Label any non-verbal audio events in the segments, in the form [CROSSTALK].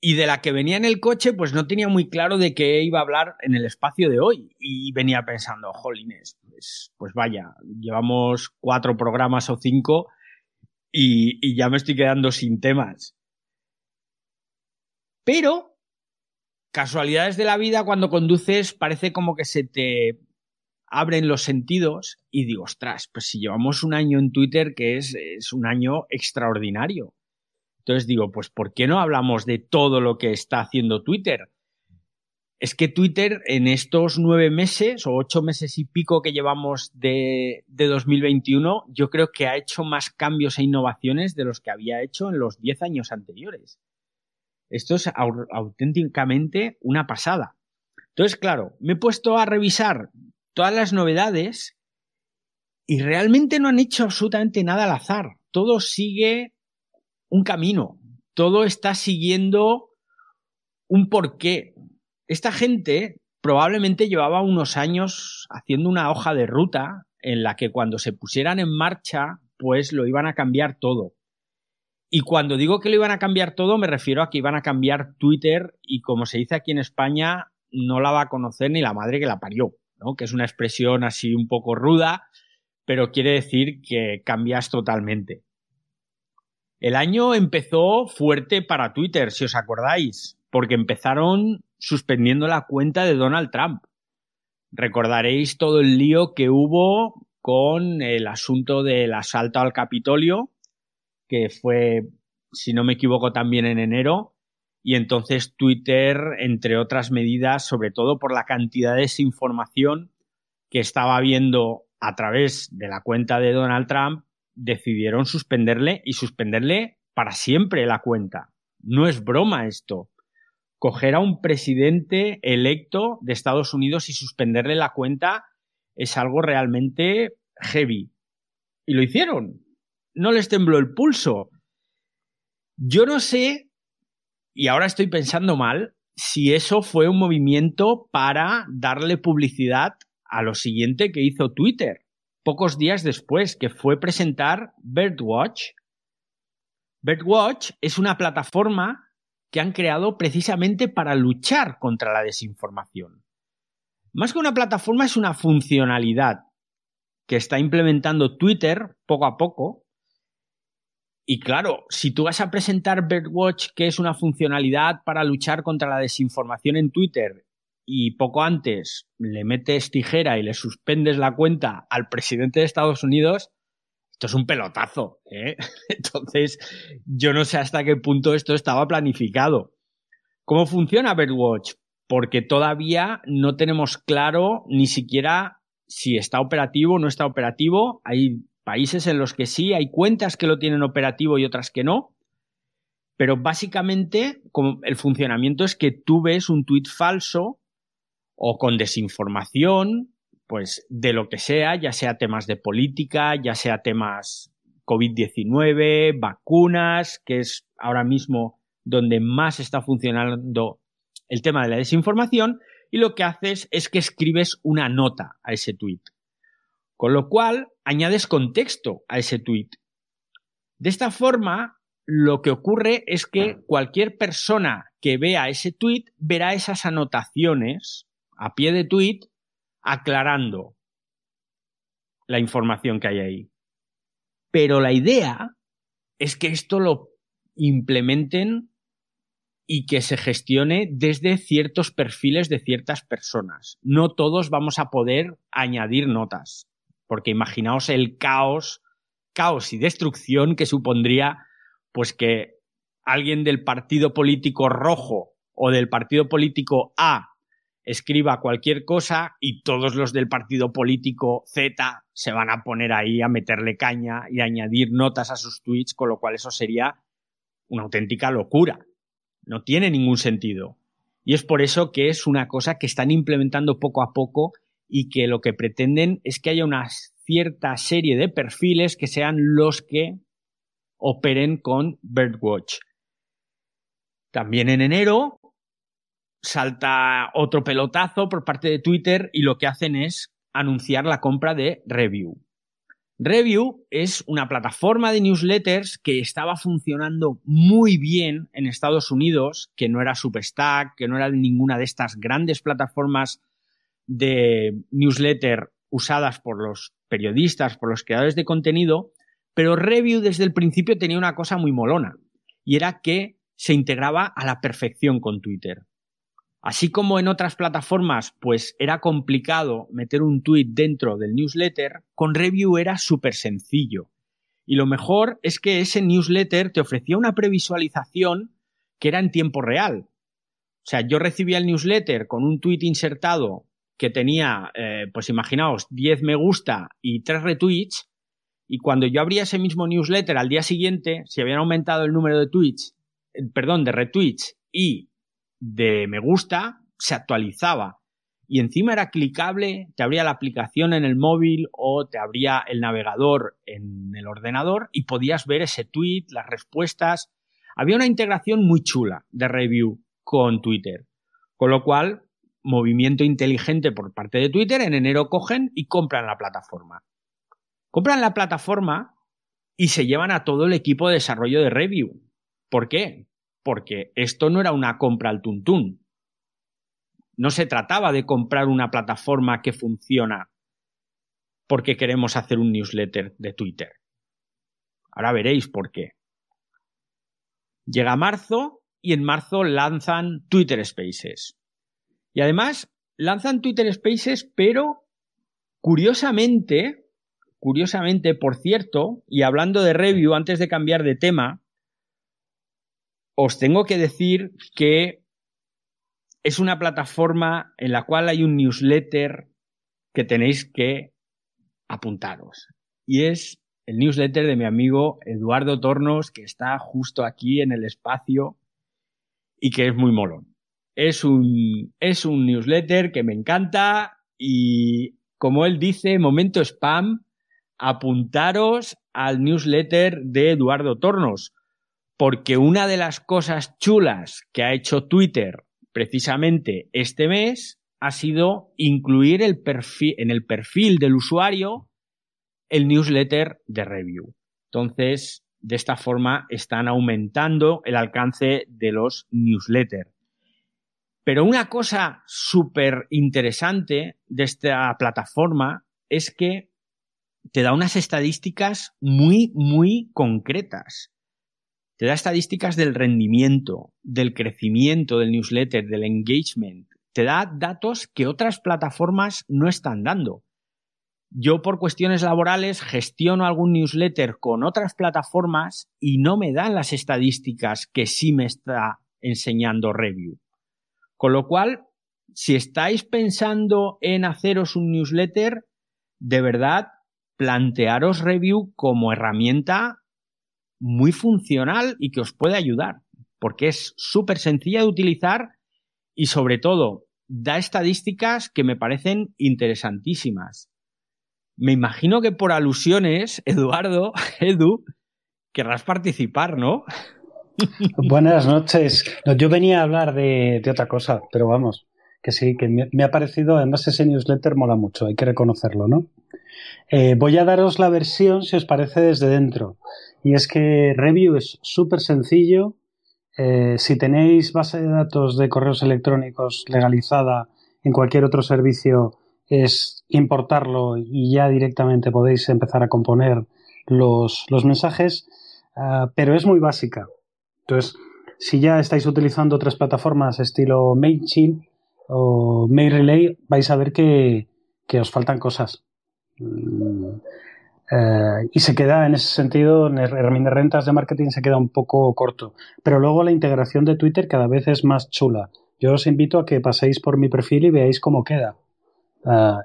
y de la que venía en el coche, pues no tenía muy claro de qué iba a hablar en el espacio de hoy. Y venía pensando, jolines, pues, pues vaya, llevamos cuatro programas o cinco y, ya me estoy quedando sin temas. Pero, casualidades de la vida, cuando conduces, parece como que se te abren los sentidos y digo, ostras, pues si llevamos un año en Twitter que es un año extraordinario entonces digo, pues ¿por qué no hablamos de todo lo que está haciendo Twitter? Es que Twitter en estos nueve meses o ocho meses y pico que llevamos de, de 2021, yo creo que ha hecho más cambios e innovaciones de los que había hecho en los diez años anteriores. Esto es auténticamente una pasada. Entonces, claro, me he puesto a revisar todas las novedades y realmente no han hecho absolutamente nada al azar. Todo sigue un camino, todo está siguiendo un porqué. Esta gente probablemente llevaba unos años haciendo una hoja de ruta en la que cuando se pusieran en marcha, pues lo iban a cambiar todo. Y cuando digo que lo iban a cambiar todo, me refiero a que iban a cambiar Twitter y como se dice aquí en España, no la va a conocer ni la madre que la parió, ¿no? Que es una expresión así un poco ruda, pero quiere decir que cambias totalmente. El año empezó fuerte para Twitter, si os acordáis, porque empezaron suspendiendo la cuenta de Donald Trump. Recordaréis todo el lío que hubo con el asunto del asalto al Capitolio, que fue, si no me equivoco, también en enero. Y entonces Twitter, entre otras medidas, sobre todo por la cantidad de desinformación que estaba habiendo a través de la cuenta de Donald Trump, decidieron suspenderle y suspenderle para siempre la cuenta. No es broma esto. Coger a un presidente electo de Estados Unidos y suspenderle la cuenta es algo realmente heavy. Y lo hicieron. No les tembló el pulso. Yo no sé, y ahora estoy pensando mal, si eso fue un movimiento para darle publicidad a lo siguiente que hizo Twitter pocos días después, que fue presentar Birdwatch. Birdwatch es una plataforma que han creado precisamente para luchar contra la desinformación. Más que una plataforma es una funcionalidad que está implementando Twitter poco a poco. Y claro, si tú vas a presentar Birdwatch, que es una funcionalidad para luchar contra la desinformación en Twitter, y poco antes le metes tijera y le suspendes la cuenta al presidente de Estados Unidos, esto es un pelotazo. ¿eh? [LAUGHS] Entonces, yo no sé hasta qué punto esto estaba planificado. ¿Cómo funciona Birdwatch? Porque todavía no tenemos claro ni siquiera si está operativo o no está operativo. Hay países en los que sí, hay cuentas que lo tienen operativo y otras que no. Pero básicamente el funcionamiento es que tú ves un tuit falso o con desinformación, pues de lo que sea, ya sea temas de política, ya sea temas COVID-19, vacunas, que es ahora mismo donde más está funcionando el tema de la desinformación, y lo que haces es que escribes una nota a ese tweet. Con lo cual, añades contexto a ese tweet. De esta forma, lo que ocurre es que cualquier persona que vea ese tweet verá esas anotaciones a pie de tweet aclarando la información que hay ahí. Pero la idea es que esto lo implementen y que se gestione desde ciertos perfiles de ciertas personas. No todos vamos a poder añadir notas, porque imaginaos el caos, caos y destrucción que supondría pues que alguien del partido político rojo o del partido político A escriba cualquier cosa y todos los del partido político Z se van a poner ahí a meterle caña y añadir notas a sus tweets, con lo cual eso sería una auténtica locura. No tiene ningún sentido. Y es por eso que es una cosa que están implementando poco a poco y que lo que pretenden es que haya una cierta serie de perfiles que sean los que operen con Birdwatch. También en enero salta otro pelotazo por parte de Twitter y lo que hacen es anunciar la compra de Review. Review es una plataforma de newsletters que estaba funcionando muy bien en Estados Unidos, que no era Substack, que no era ninguna de estas grandes plataformas de newsletter usadas por los periodistas, por los creadores de contenido, pero Review desde el principio tenía una cosa muy molona, y era que se integraba a la perfección con Twitter. Así como en otras plataformas, pues era complicado meter un tweet dentro del newsletter, con Review era súper sencillo. Y lo mejor es que ese newsletter te ofrecía una previsualización que era en tiempo real. O sea, yo recibía el newsletter con un tweet insertado que tenía, eh, pues imaginaos, 10 me gusta y 3 retweets. Y cuando yo abría ese mismo newsletter al día siguiente, si habían aumentado el número de tweets, eh, perdón, de retweets y de me gusta se actualizaba y encima era clicable, te abría la aplicación en el móvil o te abría el navegador en el ordenador y podías ver ese tweet, las respuestas. Había una integración muy chula de review con Twitter, con lo cual movimiento inteligente por parte de Twitter, en enero cogen y compran la plataforma. Compran la plataforma y se llevan a todo el equipo de desarrollo de review. ¿Por qué? Porque esto no era una compra al tuntún. No se trataba de comprar una plataforma que funciona porque queremos hacer un newsletter de Twitter. Ahora veréis por qué. Llega marzo y en marzo lanzan Twitter Spaces. Y además lanzan Twitter Spaces, pero curiosamente, curiosamente, por cierto, y hablando de review antes de cambiar de tema, os tengo que decir que es una plataforma en la cual hay un newsletter que tenéis que apuntaros. Y es el newsletter de mi amigo Eduardo Tornos, que está justo aquí en el espacio y que es muy molón. Es un, es un newsletter que me encanta y, como él dice, momento spam, apuntaros al newsletter de Eduardo Tornos porque una de las cosas chulas que ha hecho Twitter precisamente este mes ha sido incluir el perfil, en el perfil del usuario el newsletter de review. Entonces, de esta forma están aumentando el alcance de los newsletters. Pero una cosa súper interesante de esta plataforma es que te da unas estadísticas muy, muy concretas te da estadísticas del rendimiento, del crecimiento del newsletter, del engagement. Te da datos que otras plataformas no están dando. Yo por cuestiones laborales gestiono algún newsletter con otras plataformas y no me dan las estadísticas que sí me está enseñando Review. Con lo cual, si estáis pensando en haceros un newsletter, de verdad, plantearos Review como herramienta muy funcional y que os puede ayudar, porque es súper sencilla de utilizar y sobre todo da estadísticas que me parecen interesantísimas. Me imagino que por alusiones, [LAUGHS] Eduardo, [LAUGHS] Edu, querrás participar, ¿no? [LAUGHS] Buenas noches. yo venía a hablar de, otra cosa, pero vamos, que sí, que me, ha parecido, además ese newsletter mola mucho, hay que reconocerlo, ¿no? Eh, voy a daros la versión, si os parece, desde dentro. Y es que Review es súper sencillo. Eh, si tenéis base de datos de correos electrónicos legalizada en cualquier otro servicio, es importarlo y ya directamente podéis empezar a componer los, mensajes, ah, pero es muy básica. Entonces, si ya estáis utilizando otras plataformas estilo MailChimp o MailRelay, vais a ver que, que os faltan cosas. Mm, eh, y se queda en ese sentido, en herramientas rentas de marketing se queda un poco corto. Pero luego la integración de Twitter cada vez es más chula. Yo os invito a que paséis por mi perfil y veáis cómo queda eh,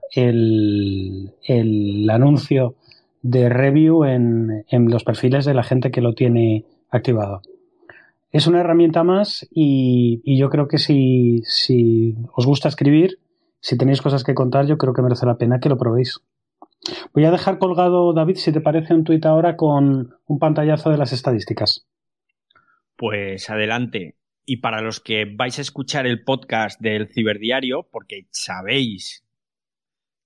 el, anuncio de review en, los perfiles de la gente que lo tiene activado. Es una herramienta más y, y yo creo que si, si os gusta escribir, si tenéis cosas que contar, yo creo que merece la pena que lo probéis. Voy a dejar colgado, David, si te parece, un tuit ahora con un pantallazo de las estadísticas. Pues adelante. Y para los que vais a escuchar el podcast del Ciberdiario, porque sabéis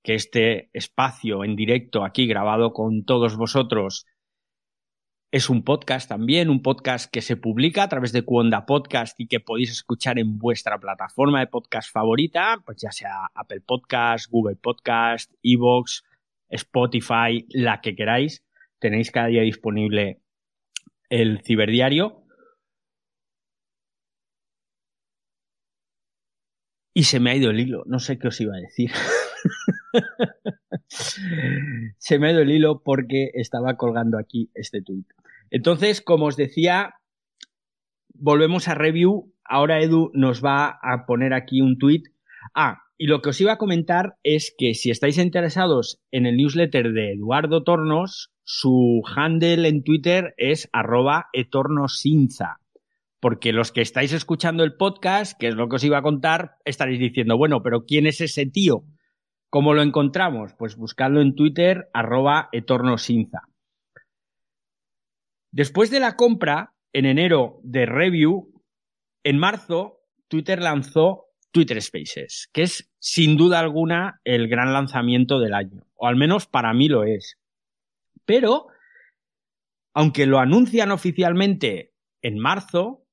que este espacio en directo aquí grabado con todos vosotros es un podcast también, un podcast que se publica a través de Cuonda Podcast y que podéis escuchar en vuestra plataforma de podcast favorita, pues ya sea Apple Podcast, Google Podcast, Evox, Spotify, la que queráis. Tenéis cada día disponible el ciberdiario. Y se me ha ido el hilo, no sé qué os iba a decir. [LAUGHS] se me ha ido el hilo porque estaba colgando aquí este tuit. Entonces, como os decía, volvemos a review. Ahora Edu nos va a poner aquí un tweet. Ah, y lo que os iba a comentar es que si estáis interesados en el newsletter de Eduardo Tornos, su handle en Twitter es arroba etornosinza. Porque los que estáis escuchando el podcast, que es lo que os iba a contar, estaréis diciendo, bueno, pero ¿quién es ese tío? ¿Cómo lo encontramos? Pues buscadlo en Twitter, arroba etornosinza. Después de la compra, en enero de Review, en marzo, Twitter lanzó Twitter Spaces, que es sin duda alguna el gran lanzamiento del año, o al menos para mí lo es. Pero, aunque lo anuncian oficialmente en marzo,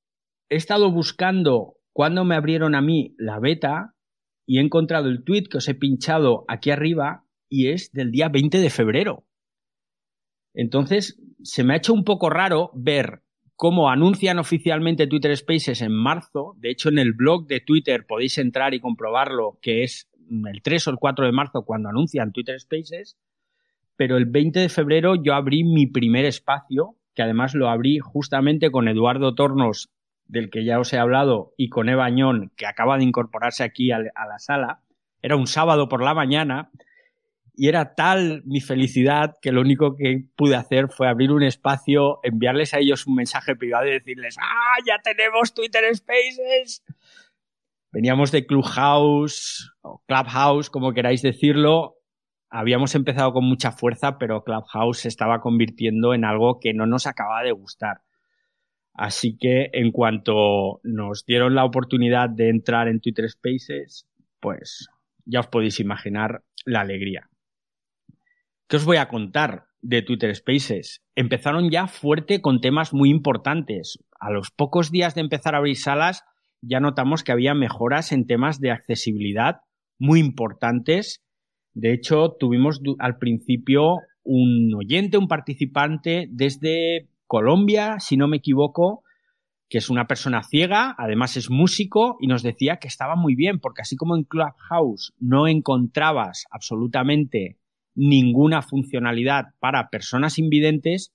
he estado buscando cuándo me abrieron a mí la beta y he encontrado el tweet que os he pinchado aquí arriba y es del día 20 de febrero. Entonces, se me ha hecho un poco raro ver cómo anuncian oficialmente Twitter Spaces en marzo. De hecho, en el blog de Twitter podéis entrar y comprobarlo, que es el 3 o el 4 de marzo cuando anuncian Twitter Spaces. Pero el 20 de febrero yo abrí mi primer espacio, que además lo abrí justamente con Eduardo Tornos, del que ya os he hablado, y con Eva Añón, que acaba de incorporarse aquí a la sala. Era un sábado por la mañana y era tal mi felicidad que lo único que pude hacer fue abrir un espacio, enviarles a ellos un mensaje privado y decirles, ¡ah, ya tenemos Twitter Spaces! Veníamos de Clubhouse o Clubhouse, como queráis decirlo. Habíamos empezado con mucha fuerza, pero Clubhouse se estaba convirtiendo en algo que no nos acababa de gustar. Así que en cuanto nos dieron la oportunidad de entrar en Twitter Spaces, pues ya os podéis imaginar la alegría. ¿Qué os voy a contar de Twitter Spaces? Empezaron ya fuerte con temas muy importantes. A los pocos días de empezar a abrir salas, ya notamos que había mejoras en temas de accesibilidad muy importantes. De hecho, tuvimos al principio un oyente, un participante desde Colombia, si no me equivoco, que es una persona ciega, además es músico, y nos decía que estaba muy bien, porque así como en Clubhouse no encontrabas absolutamente ninguna funcionalidad para personas invidentes,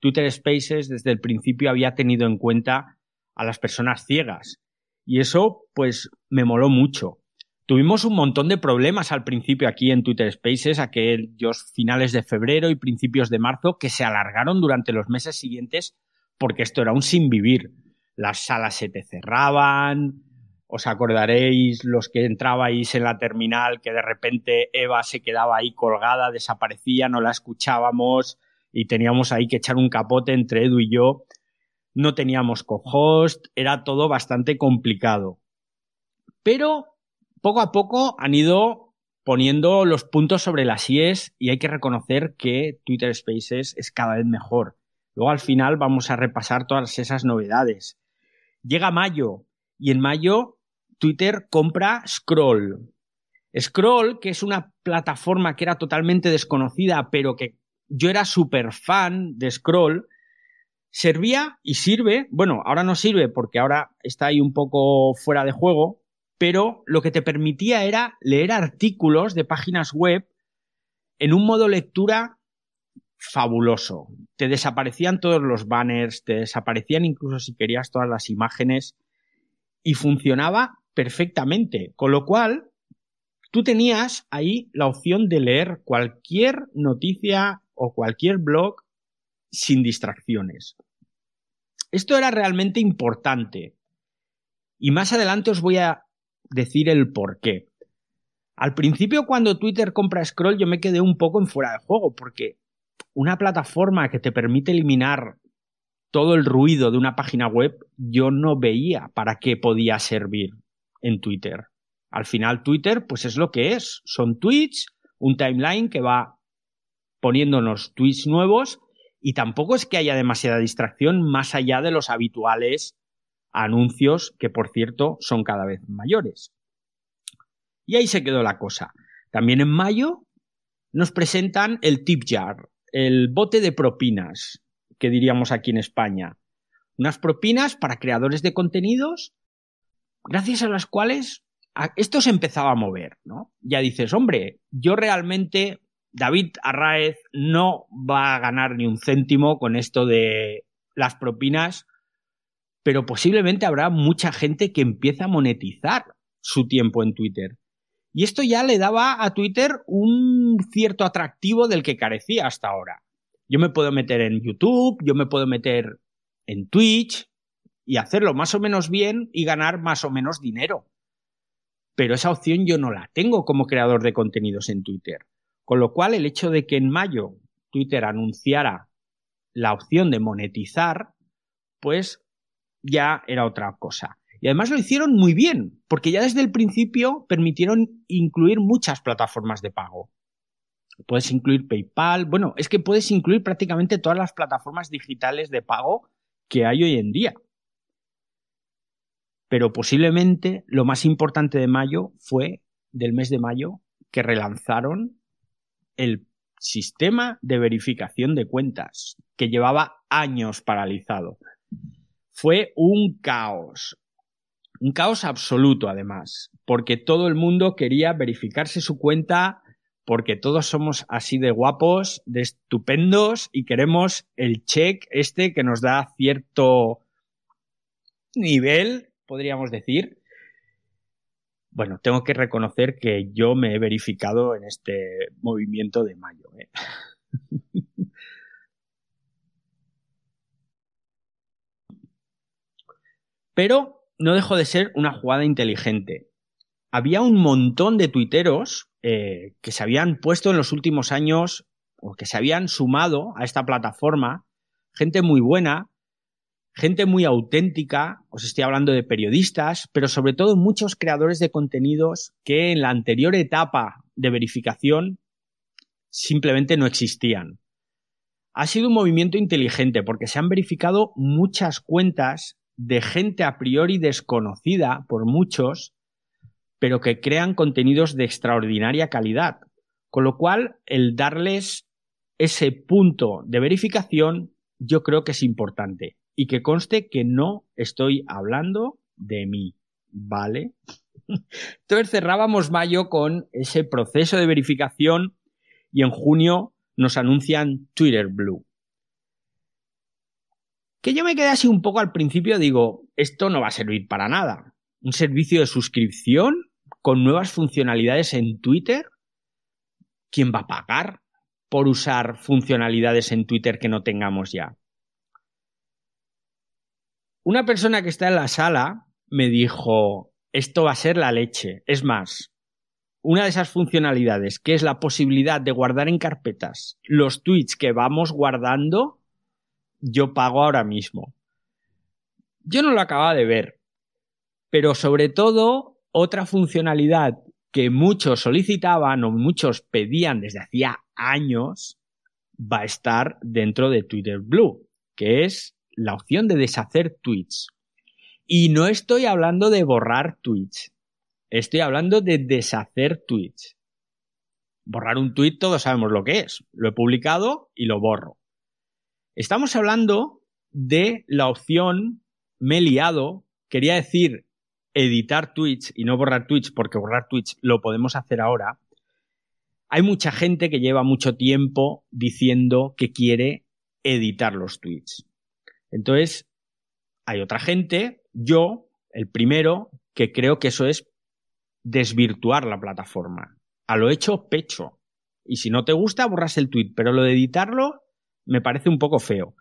Twitter Spaces desde el principio había tenido en cuenta a las personas ciegas. Y eso, pues, me moló mucho. Tuvimos un montón de problemas al principio aquí en Twitter Spaces, aquellos finales de febrero y principios de marzo, que se alargaron durante los meses siguientes porque esto era un sin vivir. Las salas se te cerraban, os acordaréis los que entrabais en la terminal que de repente Eva se quedaba ahí colgada, desaparecía, no la escuchábamos y teníamos ahí que echar un capote entre Edu y yo. No teníamos co-host, era todo bastante complicado. Pero poco a poco han ido poniendo los puntos sobre las IES y hay que reconocer que Twitter Spaces es cada vez mejor. Luego al final vamos a repasar todas esas novedades. Llega mayo y en mayo Twitter compra Scroll. Scroll, que es una plataforma que era totalmente desconocida, pero que yo era súper fan de Scroll, servía y sirve, bueno, ahora no sirve porque ahora está ahí un poco fuera de juego, pero lo que te permitía era leer artículos de páginas web en un modo lectura fabuloso. Te desaparecían todos los banners, te desaparecían incluso si querías todas las imágenes y funcionaba perfectamente. Con lo cual, tú tenías ahí la opción de leer cualquier noticia o cualquier blog sin distracciones. Esto era realmente importante. Y más adelante os voy a decir el por qué. Al principio, cuando Twitter compra Scroll, yo me quedé un poco en fuera de juego, porque una plataforma que te permite eliminar todo el ruido de una página web, yo no veía para qué podía servir en Twitter. Al final Twitter pues es lo que es, son tweets un timeline que va poniéndonos tweets nuevos y tampoco es que haya demasiada distracción más allá de los habituales anuncios que por cierto son cada vez mayores. Y ahí se quedó la cosa. También en mayo nos presentan el tip jar, el bote de propinas, que diríamos aquí en España. Unas propinas para creadores de contenidos, gracias a las cuales esto se empezaba a mover, ¿no? Ya dices, hombre, yo realmente, David Arraez no va a ganar ni un céntimo con esto de las propinas, pero posiblemente habrá mucha gente que empieza a monetizar su tiempo en Twitter. Y esto ya le daba a Twitter un cierto atractivo del que carecía hasta ahora. Yo me puedo meter en YouTube, yo me puedo meter en Twitch y hacerlo más o menos bien y ganar más o menos dinero pero esa opción yo no la tengo como creador de contenidos en Twitter. Con lo cual, el hecho de que en mayo Twitter anunciara la opción de monetizar, pues ya era otra cosa. Y además lo hicieron muy bien, porque ya desde el principio permitieron incluir muchas plataformas de pago. Puedes incluir PayPal, bueno, es que puedes incluir prácticamente todas las plataformas digitales de pago que hay hoy en día pero posiblemente lo más importante de mayo fue del mes de mayo que relanzaron el sistema de verificación de cuentas que llevaba años paralizado. Fue un caos, un caos absoluto además, porque todo el mundo quería verificarse su cuenta porque todos somos así de guapos, de estupendos y queremos el check este que nos da cierto nivel podríamos decir. Bueno, tengo que reconocer que yo me he verificado en este movimiento de mayo. ¿eh? [LAUGHS] Pero no dejó de ser una jugada inteligente. Había un montón de tuiteros eh, que se habían puesto en los últimos años o que se habían sumado a esta plataforma, gente muy buena, gente muy auténtica, os estoy hablando de periodistas, pero sobre todo muchos creadores de contenidos que en la anterior etapa de verificación simplemente no existían. Ha sido un movimiento inteligente porque se han verificado muchas cuentas de gente a priori desconocida por muchos, pero que crean contenidos de extraordinaria calidad. Con lo cual, el darles ese punto de verificación yo creo que es importante y que conste que no estoy hablando de mí, ¿vale? [LAUGHS] Entonces cerrábamos mayo con ese proceso de verificación y en junio nos anuncian Twitter Blue. Que yo me quedé así un poco al principio, digo, esto no va a servir para nada. Un servicio de suscripción con nuevas funcionalidades en Twitter. ¿Quién va a pagar por usar funcionalidades en Twitter que no tengamos ya? Una persona que está en la sala me dijo, esto va a ser la leche. Es más, una de esas funcionalidades, que es la posibilidad de guardar en carpetas los tweets que vamos guardando, yo pago ahora mismo. Yo no lo acababa de ver, pero sobre todo otra funcionalidad que muchos solicitaban o muchos pedían desde hacía años va a estar dentro de Twitter Blue, que es la opción de deshacer tweets. Y no estoy hablando de borrar tweets. Estoy hablando de deshacer tweets. Borrar un tweet todos sabemos lo que es. Lo he publicado y lo borro. Estamos hablando de la opción me he liado. Quería decir editar tweets y no borrar tweets porque borrar tweets lo podemos hacer ahora. Hay mucha gente que lleva mucho tiempo diciendo que quiere editar los tweets. Entonces, hay otra gente, yo, el primero, que creo que eso es desvirtuar la plataforma. A lo hecho, pecho. Y si no te gusta, borras el tweet, pero lo de editarlo me parece un poco feo.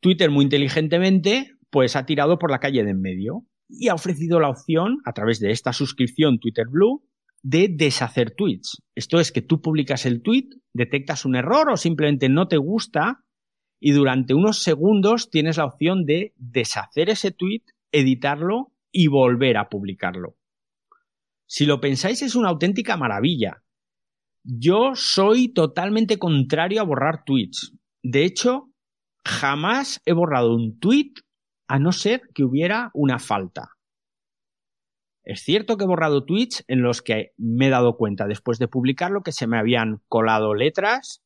Twitter muy inteligentemente, pues ha tirado por la calle de en medio y ha ofrecido la opción, a través de esta suscripción Twitter Blue, de deshacer tweets. Esto es que tú publicas el tweet, detectas un error o simplemente no te gusta y durante unos segundos tienes la opción de deshacer ese tweet, editarlo y volver a publicarlo. Si lo pensáis es una auténtica maravilla. Yo soy totalmente contrario a borrar tweets. De hecho, jamás he borrado un tweet a no ser que hubiera una falta. Es cierto que he borrado tweets en los que me he dado cuenta después de publicarlo que se me habían colado letras,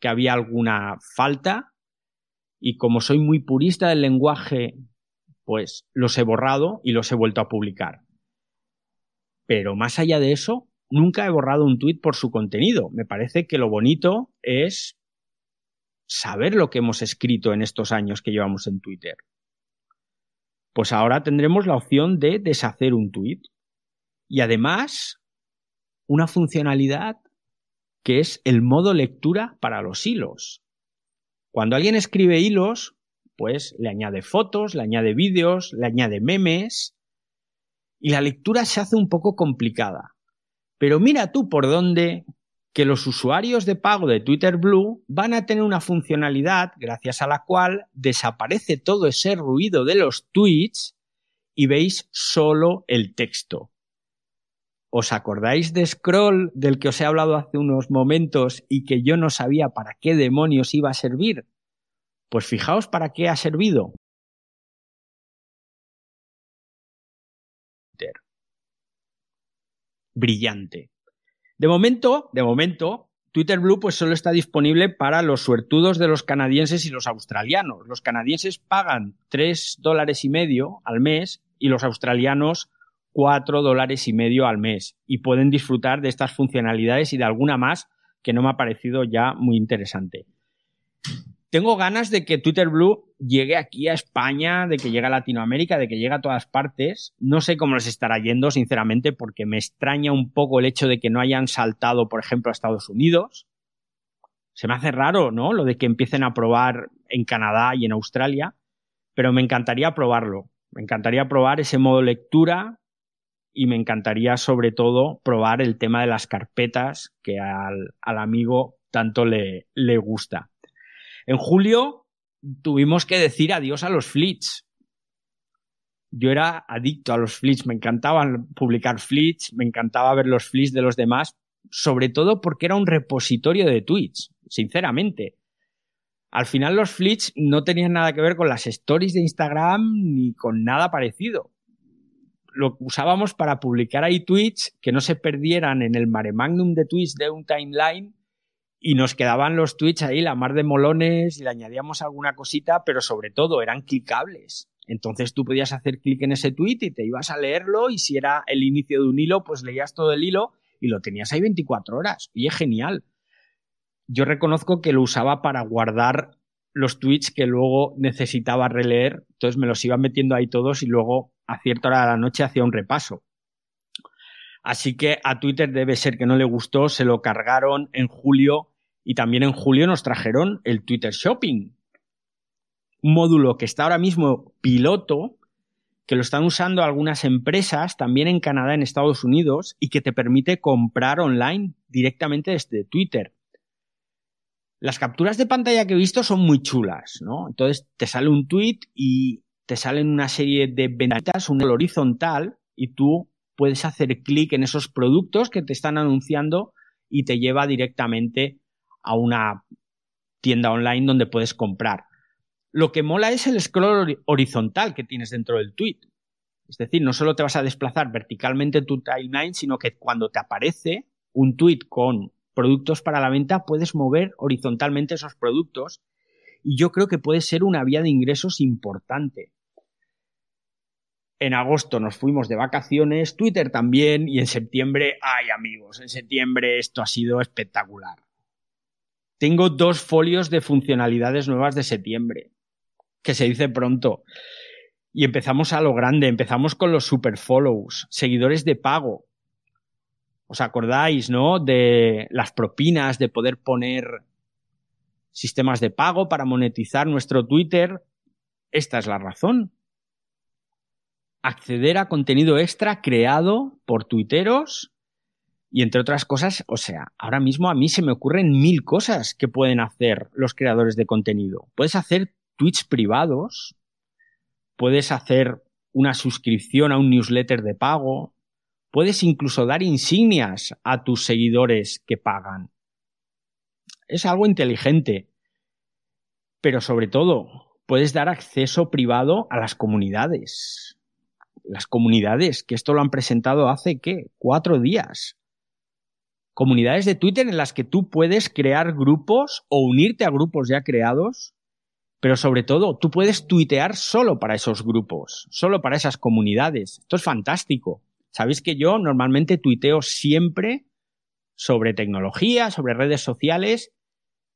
que había alguna falta, y como soy muy purista del lenguaje, pues los he borrado y los he vuelto a publicar. Pero más allá de eso, nunca he borrado un tweet por su contenido. Me parece que lo bonito es saber lo que hemos escrito en estos años que llevamos en Twitter. Pues ahora tendremos la opción de deshacer un tweet. Y además, una funcionalidad que es el modo lectura para los hilos. Cuando alguien escribe hilos, pues le añade fotos, le añade vídeos, le añade memes, y la lectura se hace un poco complicada. Pero mira tú por dónde que los usuarios de pago de Twitter Blue van a tener una funcionalidad gracias a la cual desaparece todo ese ruido de los tweets y veis solo el texto. ¿Os acordáis de Scroll del que os he hablado hace unos momentos y que yo no sabía para qué demonios iba a servir? Pues fijaos para qué ha servido. Brillante. De momento, de momento, Twitter Blue pues solo está disponible para los suertudos de los canadienses y los australianos. Los canadienses pagan 3 dólares y medio al mes y los australianos 4 dólares y medio al mes y pueden disfrutar de estas funcionalidades y de alguna más que no me ha parecido ya muy interesante tengo ganas de que Twitter Blue llegue aquí a España, de que llegue a Latinoamérica, de que llegue a todas partes. No sé cómo les estará yendo, sinceramente, porque me extraña un poco el hecho de que no hayan saltado, por ejemplo, a Estados Unidos. Se me hace raro, ¿no? Lo de que empiecen a probar en Canadá y en Australia, pero me encantaría probarlo. Me encantaría probar ese modo lectura y me encantaría sobre todo probar el tema de las carpetas que al, al amigo tanto le, le gusta. En julio tuvimos que decir adiós a los flits. Yo era adicto a los flits, me encantaban publicar flits, me encantaba ver los flits de los demás, sobre todo porque era un repositorio de tweets, sinceramente. Al final los flits no tenían nada que ver con las stories de Instagram ni con nada parecido. Lo usábamos para publicar ahí tweets que no se perdieran en el mare magnum de tweets de un timeline y nos quedaban los tweets ahí, la mar de molones, y le añadíamos alguna cosita, pero sobre todo eran clicables. Entonces tú podías hacer clic en ese tweet y te ibas a leerlo, y si era el inicio de un hilo, pues leías todo el hilo y lo tenías ahí 24 horas. Y es genial. Yo reconozco que lo usaba para guardar los tweets que luego necesitaba releer, entonces me los iba metiendo ahí todos y luego a cierta hora de la noche hacía un repaso. Así que a Twitter debe ser que no le gustó, se lo cargaron en julio y también en julio nos trajeron el Twitter Shopping, un módulo que está ahora mismo piloto, que lo están usando algunas empresas, también en Canadá, en Estados Unidos, y que te permite comprar online directamente desde Twitter. Las capturas de pantalla que he visto son muy chulas, ¿no? Entonces te sale un tweet y te salen una serie de ventanitas, un horizontal, y tú puedes hacer clic en esos productos que te están anunciando y te lleva directamente a una tienda online donde puedes comprar. Lo que mola es el scroll horizontal que tienes dentro del tweet. Es decir, no solo te vas a desplazar verticalmente en tu timeline, sino que cuando te aparece un tweet con productos para la venta, puedes mover horizontalmente esos productos y yo creo que puede ser una vía de ingresos importante. En agosto nos fuimos de vacaciones, Twitter también, y en septiembre, ay amigos, en septiembre esto ha sido espectacular. Tengo dos folios de funcionalidades nuevas de septiembre, que se dice pronto. Y empezamos a lo grande, empezamos con los super follows, seguidores de pago. ¿Os acordáis, no? De las propinas, de poder poner sistemas de pago para monetizar nuestro Twitter. Esta es la razón. Acceder a contenido extra creado por tuiteros y entre otras cosas, o sea, ahora mismo a mí se me ocurren mil cosas que pueden hacer los creadores de contenido. Puedes hacer tweets privados, puedes hacer una suscripción a un newsletter de pago, Puedes incluso dar insignias a tus seguidores que pagan. Es algo inteligente. Pero sobre todo, puedes dar acceso privado a las comunidades. Las comunidades, que esto lo han presentado hace, ¿qué? Cuatro días. Comunidades de Twitter en las que tú puedes crear grupos o unirte a grupos ya creados pero sobre todo, tú puedes tuitear solo para esos grupos, solo para esas comunidades. Esto es fantástico. Sabéis que yo normalmente tuiteo siempre sobre tecnología, sobre redes sociales,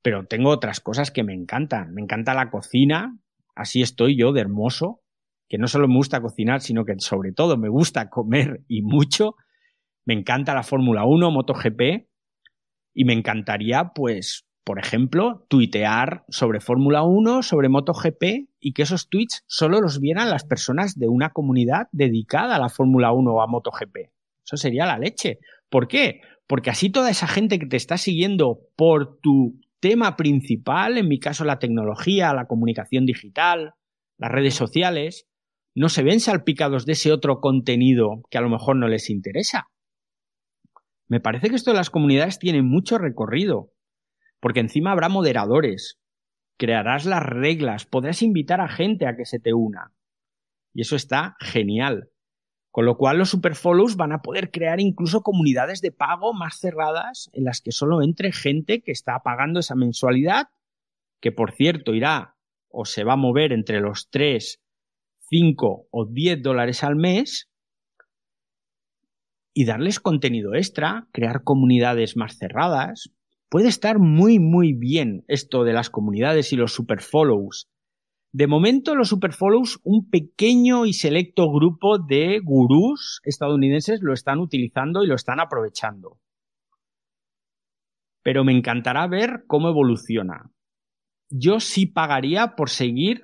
pero tengo otras cosas que me encantan. Me encanta la cocina, así estoy yo de hermoso, que no solo me gusta cocinar, sino que sobre todo me gusta comer y mucho. Me encanta la Fórmula 1, MotoGP, y me encantaría, pues, por ejemplo, tuitear sobre Fórmula 1, sobre MotoGP y que esos tweets solo los vieran las personas de una comunidad dedicada a la Fórmula 1 o a MotoGP. Eso sería la leche. ¿Por qué? Porque así toda esa gente que te está siguiendo por tu tema principal, en mi caso la tecnología, la comunicación digital, las redes sociales, no se ven salpicados de ese otro contenido que a lo mejor no les interesa. Me parece que esto de las comunidades tiene mucho recorrido porque encima habrá moderadores, crearás las reglas, podrás invitar a gente a que se te una. Y eso está genial. Con lo cual los superfollows van a poder crear incluso comunidades de pago más cerradas en las que solo entre gente que está pagando esa mensualidad, que por cierto irá o se va a mover entre los 3, 5 o 10 dólares al mes, y darles contenido extra, crear comunidades más cerradas, puede estar muy, muy bien esto de las comunidades y los superfollows. De momento, los superfollows, un pequeño y selecto grupo de gurús estadounidenses lo están utilizando y lo están aprovechando. Pero me encantará ver cómo evoluciona. Yo sí pagaría por seguir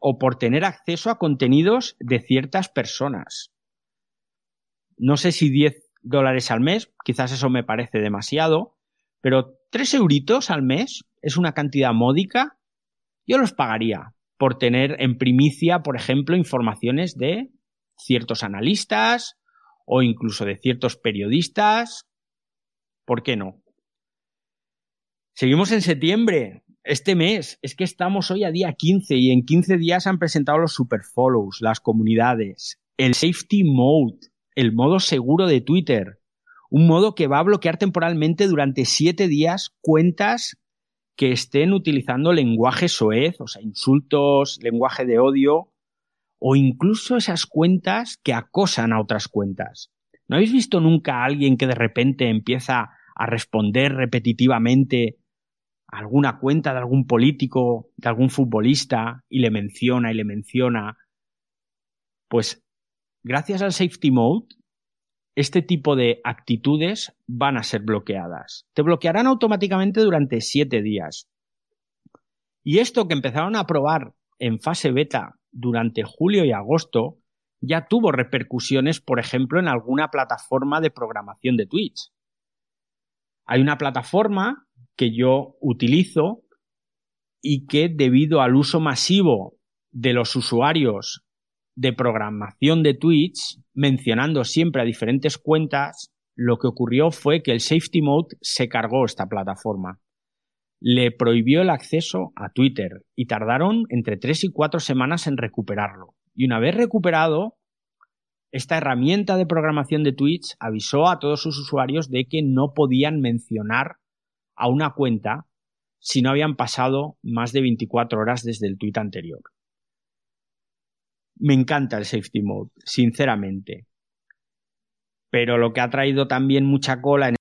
o por tener acceso a contenidos de ciertas personas. No sé si 10 dólares al mes, quizás eso me parece demasiado, pero tres euritos al mes es una cantidad módica. Yo los pagaría por tener en primicia, por ejemplo, informaciones de ciertos analistas o incluso de ciertos periodistas. ¿Por qué no? Seguimos en septiembre, este mes. Es que estamos hoy a día 15 y en 15 días han presentado los superfollows, las comunidades, el safety mode, el modo seguro de Twitter, un modo que va a bloquear temporalmente durante siete días cuentas que estén utilizando lenguaje soez, o sea, insultos, lenguaje de odio, o incluso esas cuentas que acosan a otras cuentas. ¿No habéis visto nunca a alguien que de repente empieza a responder repetitivamente alguna cuenta de algún político, de algún futbolista, y le menciona y le menciona? Pues gracias al safety mode este tipo de actitudes van a ser bloqueadas. Te bloquearán automáticamente durante siete días. Y esto que empezaron a probar en fase beta durante julio y agosto ya tuvo repercusiones, por ejemplo, en alguna plataforma de programación de Twitch. Hay una plataforma que yo utilizo y que debido al uso masivo de los usuarios de programación de Twitch, mencionando siempre a diferentes cuentas, lo que ocurrió fue que el Safety Mode se cargó esta plataforma. Le prohibió el acceso a Twitter y tardaron entre tres y cuatro semanas en recuperarlo. Y una vez recuperado, esta herramienta de programación de Twitch avisó a todos sus usuarios de que no podían mencionar a una cuenta si no habían pasado más de 24 horas desde el tweet anterior. Me encanta el safety mode, sinceramente. Pero lo que ha traído también mucha cola en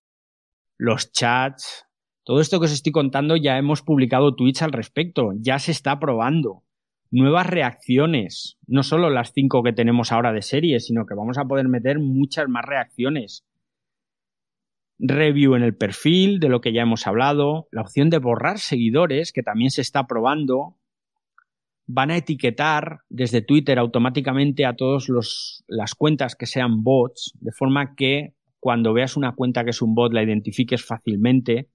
los chats, todo esto que os estoy contando ya hemos publicado tweets al respecto, ya se está probando. Nuevas reacciones, no solo las cinco que tenemos ahora de serie, sino que vamos a poder meter muchas más reacciones. Review en el perfil de lo que ya hemos hablado, la opción de borrar seguidores que también se está probando, van a etiquetar desde Twitter automáticamente a todas las cuentas que sean bots, de forma que cuando veas una cuenta que es un bot la identifiques fácilmente.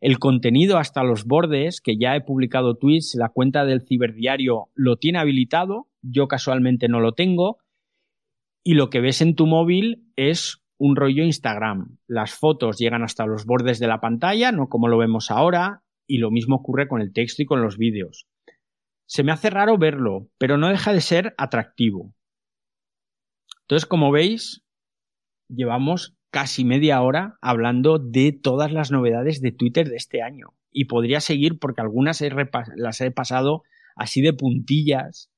El contenido hasta los bordes, que ya he publicado tweets, la cuenta del ciberdiario lo tiene habilitado, yo casualmente no lo tengo. y lo que ves en tu móvil es un rollo Instagram. Las fotos llegan hasta los bordes de la pantalla, no como lo vemos ahora, y lo mismo ocurre con el texto y con los vídeos. Se me hace raro verlo, pero no deja de ser atractivo. Entonces, como veis, llevamos casi media hora hablando de todas las novedades de Twitter de este año. Y podría seguir porque algunas las he pasado así de puntillas.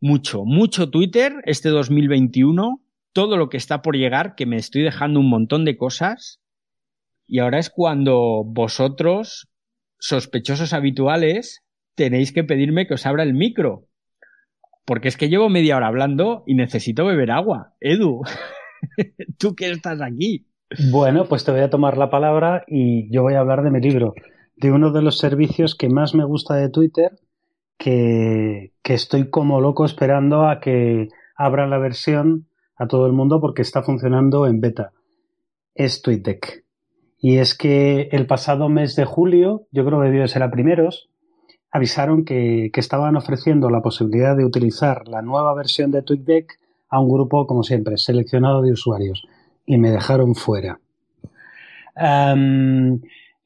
Mucho, mucho Twitter este 2021. Todo lo que está por llegar, que me estoy dejando un montón de cosas. Y ahora es cuando vosotros, sospechosos habituales, tenéis que pedirme que os abra el micro. Porque es que llevo media hora hablando y necesito beber agua. Edu. [LAUGHS] Tú que estás aquí. Bueno, pues te voy a tomar la palabra y yo voy a hablar de mi libro, de uno de los servicios que más me gusta de Twitter, que, que estoy como loco esperando a que abran la versión a todo el mundo porque está funcionando en beta. Es TweetDeck. Y es que el pasado mes de julio, yo creo que debió ser a primeros, avisaron que, que, estaban ofreciendo la posibilidad de utilizar la nueva versión de TweetDeck a un grupo, como siempre, seleccionado de usuarios y me dejaron fuera.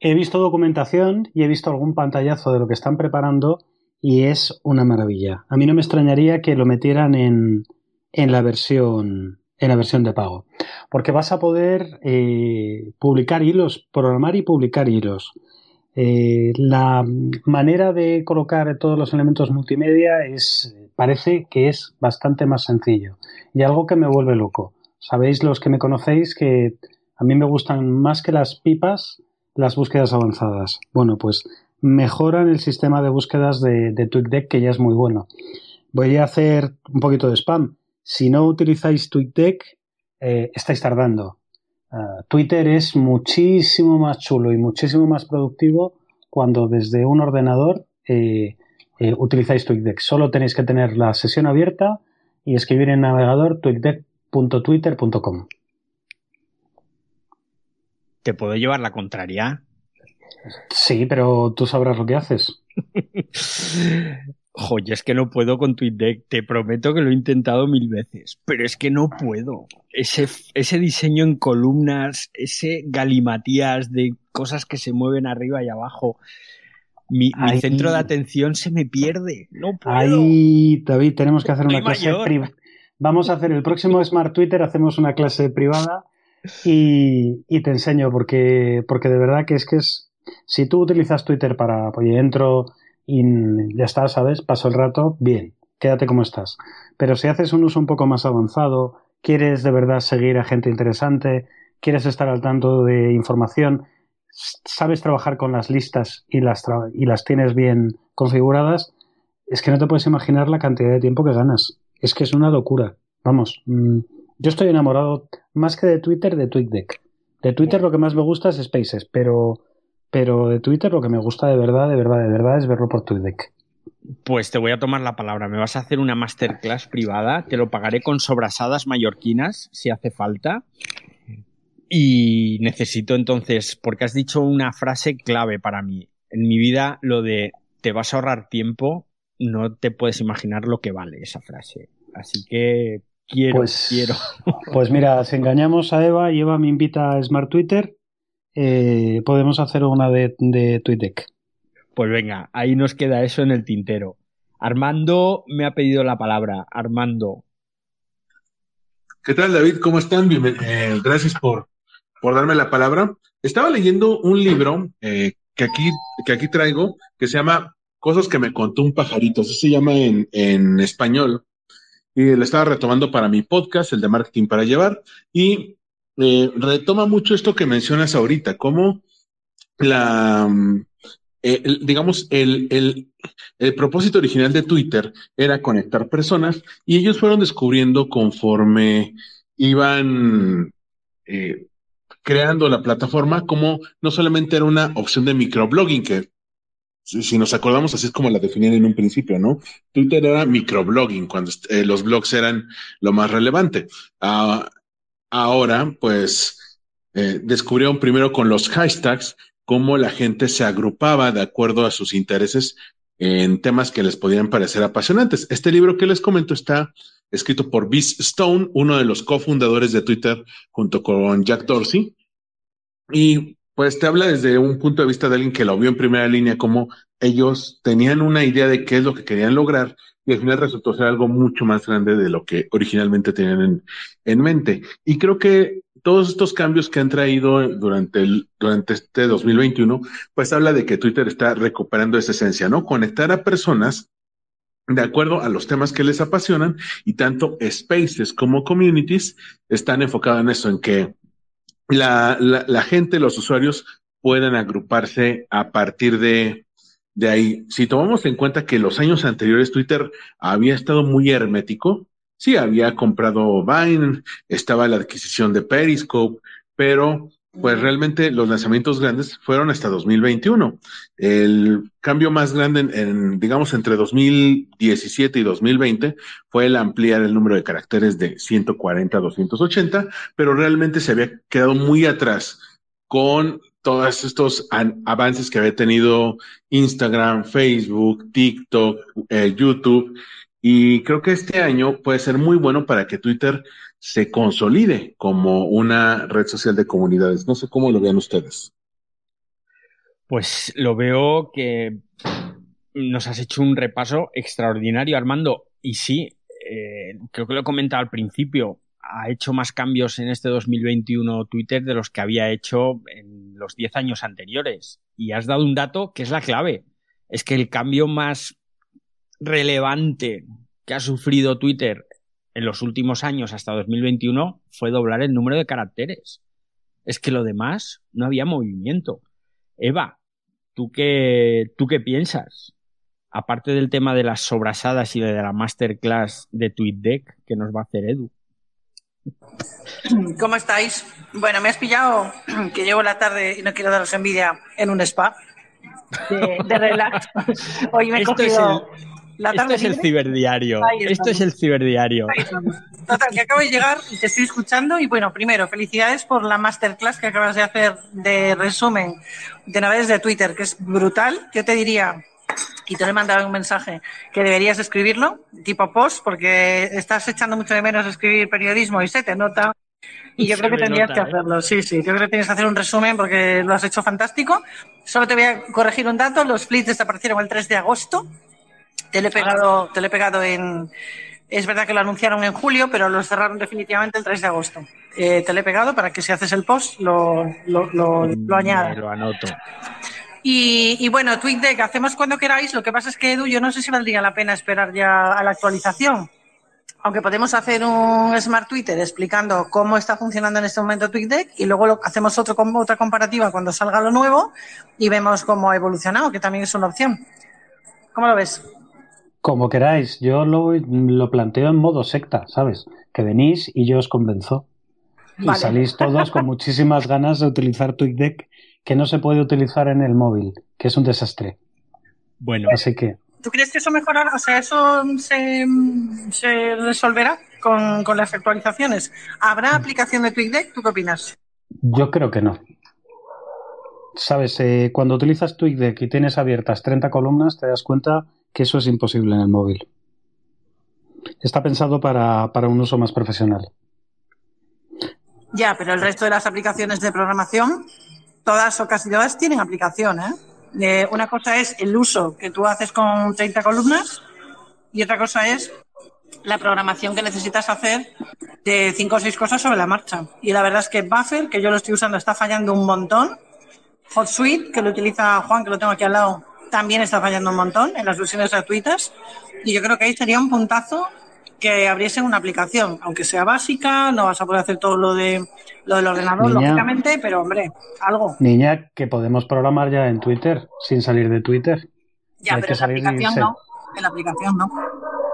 he visto documentación y he visto algún pantallazo de lo que están preparando y es una maravilla. A mí no me extrañaría que lo metieran en, en la versión en la versión de pago. Porque vas a poder eh, publicar hilos, programar y publicar hilos. Eh, la manera de colocar todos los elementos multimedia es, parece que es bastante más sencillo y algo que me vuelve loco. Sabéis los que me conocéis que a mí me gustan más que las pipas las búsquedas avanzadas. Bueno, pues mejoran el sistema de búsquedas de, de que ya es muy bueno. Voy a hacer un poquito de spam. Si no utilizáis TweetDeck, eh, estáis tardando. Ah, Twitter es muchísimo más chulo y muchísimo más productivo cuando desde un ordenador eh, eh, utilizáis TweetDeck. Solo tenéis que tener la sesión abierta y escribir en navegador tweetdeck.twitter.com. ¿Te puedo llevar la contraria? Sí, pero tú sabrás lo que haces. [LAUGHS] Joder, es que no puedo con TweetDeck. Te prometo que lo he intentado mil veces, pero es que no puedo. Ese, ese diseño en columnas, ese galimatías de cosas que se mueven arriba y abajo. Mi, centro de atención se me pierde. No puedo. Ahí, David, tenemos que hacer una clase privada. Vamos a hacer el próximo Smart Twitter, hacemos una clase privada y, te enseño, porque, porque de verdad que es que es. Si tú utilizas Twitter para, oye, entro y ya está, ¿sabes? Paso el rato, bien, quédate como estás. Pero si haces un uso un poco más avanzado, quieres de verdad seguir a gente interesante, quieres estar al tanto de información, sabes trabajar con las listas y las, y las tienes bien configuradas, es que no te puedes imaginar la cantidad de tiempo que ganas. Es que es una locura. Vamos, mm, yo estoy enamorado más que de Twitter, de TweetDeck. De Twitter lo que más me gusta es Spaces, pero pero de Twitter lo que me gusta de verdad, de verdad, de verdad es verlo por TweetDeck. Pues te voy a tomar la palabra. Me vas a hacer una masterclass privada. Te lo pagaré con sobrasadas mallorquinas, si hace falta. Y necesito entonces, porque has dicho una frase clave para mí. En mi vida, lo de te vas a ahorrar tiempo, no te puedes imaginar lo que vale esa frase. Así que quiero, pues, quiero. Pues mira, si engañamos a Eva y Eva me invita a Smart Twitter, eh, podemos hacer una de, de TweetDeck. Pues venga, ahí nos queda eso en el tintero. Armando me ha pedido la palabra. Armando. ¿Qué tal, David? ¿Cómo están? Eh, gracias por, por darme la palabra. Estaba leyendo un libro eh, que, aquí, que aquí traigo que se llama Cosas que me contó un pajarito. Así se llama en, en español. Y lo estaba retomando para mi podcast, el de Marketing para Llevar. Y eh, retoma mucho esto que mencionas ahorita, como la, eh, digamos, el, el, el, propósito original de Twitter era conectar personas y ellos fueron descubriendo conforme iban eh, creando la plataforma como no solamente era una opción de microblogging, que si nos acordamos así es como la definían en un principio, ¿no? Twitter era microblogging, cuando los blogs eran lo más relevante. Ah, ahora, pues, eh, descubrieron primero con los hashtags cómo la gente se agrupaba de acuerdo a sus intereses en temas que les podían parecer apasionantes. Este libro que les comento está escrito por Biz Stone, uno de los cofundadores de Twitter, junto con Jack Dorsey. Y pues te habla desde un punto de vista de alguien que lo vio en primera línea, como ellos tenían una idea de qué es lo que querían lograr y al final resultó ser algo mucho más grande de lo que originalmente tenían en, en mente. Y creo que todos estos cambios que han traído durante, durante este 2021, pues habla de que Twitter está recuperando esa esencia, ¿no? Conectar a personas de acuerdo a los temas que les apasionan y tanto spaces como communities están enfocados en eso, en que la, la gente, los usuarios puedan agruparse a partir de, de ahí. Si tomamos en cuenta que los años anteriores Twitter había estado muy hermético, sí, había comprado Vine, estaba la adquisición de Periscope, pero pues realmente los lanzamientos grandes fueron hasta 2021. El cambio más grande, en, digamos, entre 2017 y 2020 fue el ampliar el número de caracteres de 140 a 280, pero realmente se había quedado muy atrás con todos estos avances que había tenido Instagram, Facebook, TikTok, eh, YouTube. Y creo que este año puede ser muy bueno para que Twitter se consolide como una red social de comunidades. No sé cómo lo vean ustedes. Pues lo veo que nos has hecho un repaso extraordinario, Armando. Y sí, eh, creo que lo he comentado al principio, ha hecho más cambios en este 2021 Twitter de los que había hecho en los 10 años anteriores. Y has dado un dato que es la clave. Es que el cambio más relevante que ha sufrido Twitter en los últimos años hasta 2021 fue doblar el número de caracteres. Es que lo demás no había movimiento. Eva, ¿tú qué, tú qué piensas? Aparte del tema de las sobrasadas y de la masterclass de TweetDeck que nos va a hacer Edu. ¿Cómo estáis? Bueno, me has pillado que llevo la tarde y no quiero daros envidia en un spa de, de relax. Hoy me he Esto es cogido el- la Esto tarde es el ciberdiario. Esto es el ciberdiario. Total, que acabo de llegar y te estoy escuchando. Y bueno, primero, felicidades por la masterclass que acabas de hacer de resumen de navegas de Twitter, que es brutal. Yo te diría, y te lo he mandado un mensaje, que deberías escribirlo, tipo post, porque estás echando mucho de menos escribir periodismo y se te nota. Y yo Se creo que tendrías nota, que ¿eh? hacerlo. Sí, sí, yo creo que tienes que hacer un resumen porque lo has hecho fantástico. Solo te voy a corregir un dato. Los flits desaparecieron el 3 de agosto. Te lo he pegado, te lo he pegado en. Es verdad que lo anunciaron en julio, pero lo cerraron definitivamente el 3 de agosto. Eh, te lo he pegado para que si haces el post lo, lo, lo, lo añadas. lo anoto. Y, y bueno, TweetDeck, hacemos cuando queráis. Lo que pasa es que, Edu, yo no sé si valdría la pena esperar ya a la actualización. Aunque podemos hacer un Smart Twitter explicando cómo está funcionando en este momento TweetDeck y luego lo, hacemos otro, otra comparativa cuando salga lo nuevo y vemos cómo ha evolucionado, que también es una opción. ¿Cómo lo ves? Como queráis, yo lo, lo planteo en modo secta, ¿sabes? Que venís y yo os convenzo. Y salís todos con [LAUGHS] muchísimas ganas de utilizar TweetDeck, que no se puede utilizar en el móvil, que es un desastre. Bueno, Así que, ¿Tú crees que eso mejorará? O sea, eso se, se resolverá con, con las actualizaciones. ¿Habrá aplicación de TweetDeck? ¿Tú qué opinas? yo creo que no. Sabes, eh, cuando utilizas TweetDeck y tienes abiertas 30 columnas, te das cuenta que eso es imposible en el móvil. Está pensado para, para un uso más profesional. Ya, pero el resto de las aplicaciones de programación, todas o casi todas tienen aplicación, ¿eh? Eh, una cosa es el uso que tú haces con 30 columnas y otra cosa es la programación que necesitas hacer de cinco o seis cosas sobre la marcha. Y la verdad es que Buffer, que yo lo estoy usando, está fallando un montón. HotSuite, que lo utiliza Juan, que lo tengo aquí al lado, también está fallando un montón en las versiones gratuitas. Y yo creo que ahí sería un puntazo que abriesen una aplicación, aunque sea básica, no vas a poder hacer todo lo de lo del ordenador, Niña. lógicamente, pero hombre, algo. Niña, que podemos programar ya en Twitter, sin salir de Twitter. Ya, pero en la aplicación no. En la aplicación no.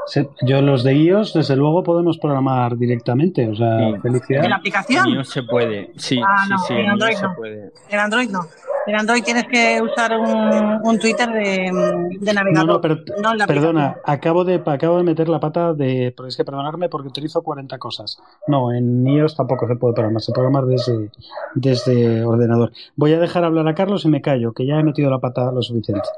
Sí, Yo los de iOS, desde luego, podemos programar directamente. O sea, Sí. felicidad. En la en aplicación. iOS se puede. Sí, Ah, sí, no, sí, en en Android se no. puede. En Android no. En Android tienes que usar un, un Twitter de, de No, navegador. no, pero, no en la perdona, acabo de, acabo de meter la pata de. Pero es que perdonarme porque utilizo 40 cosas. No, en iOS tampoco se puede programar, se puede programar desde, desde ordenador. Voy a dejar hablar a Carlos y me callo, que ya he metido la pata lo suficiente.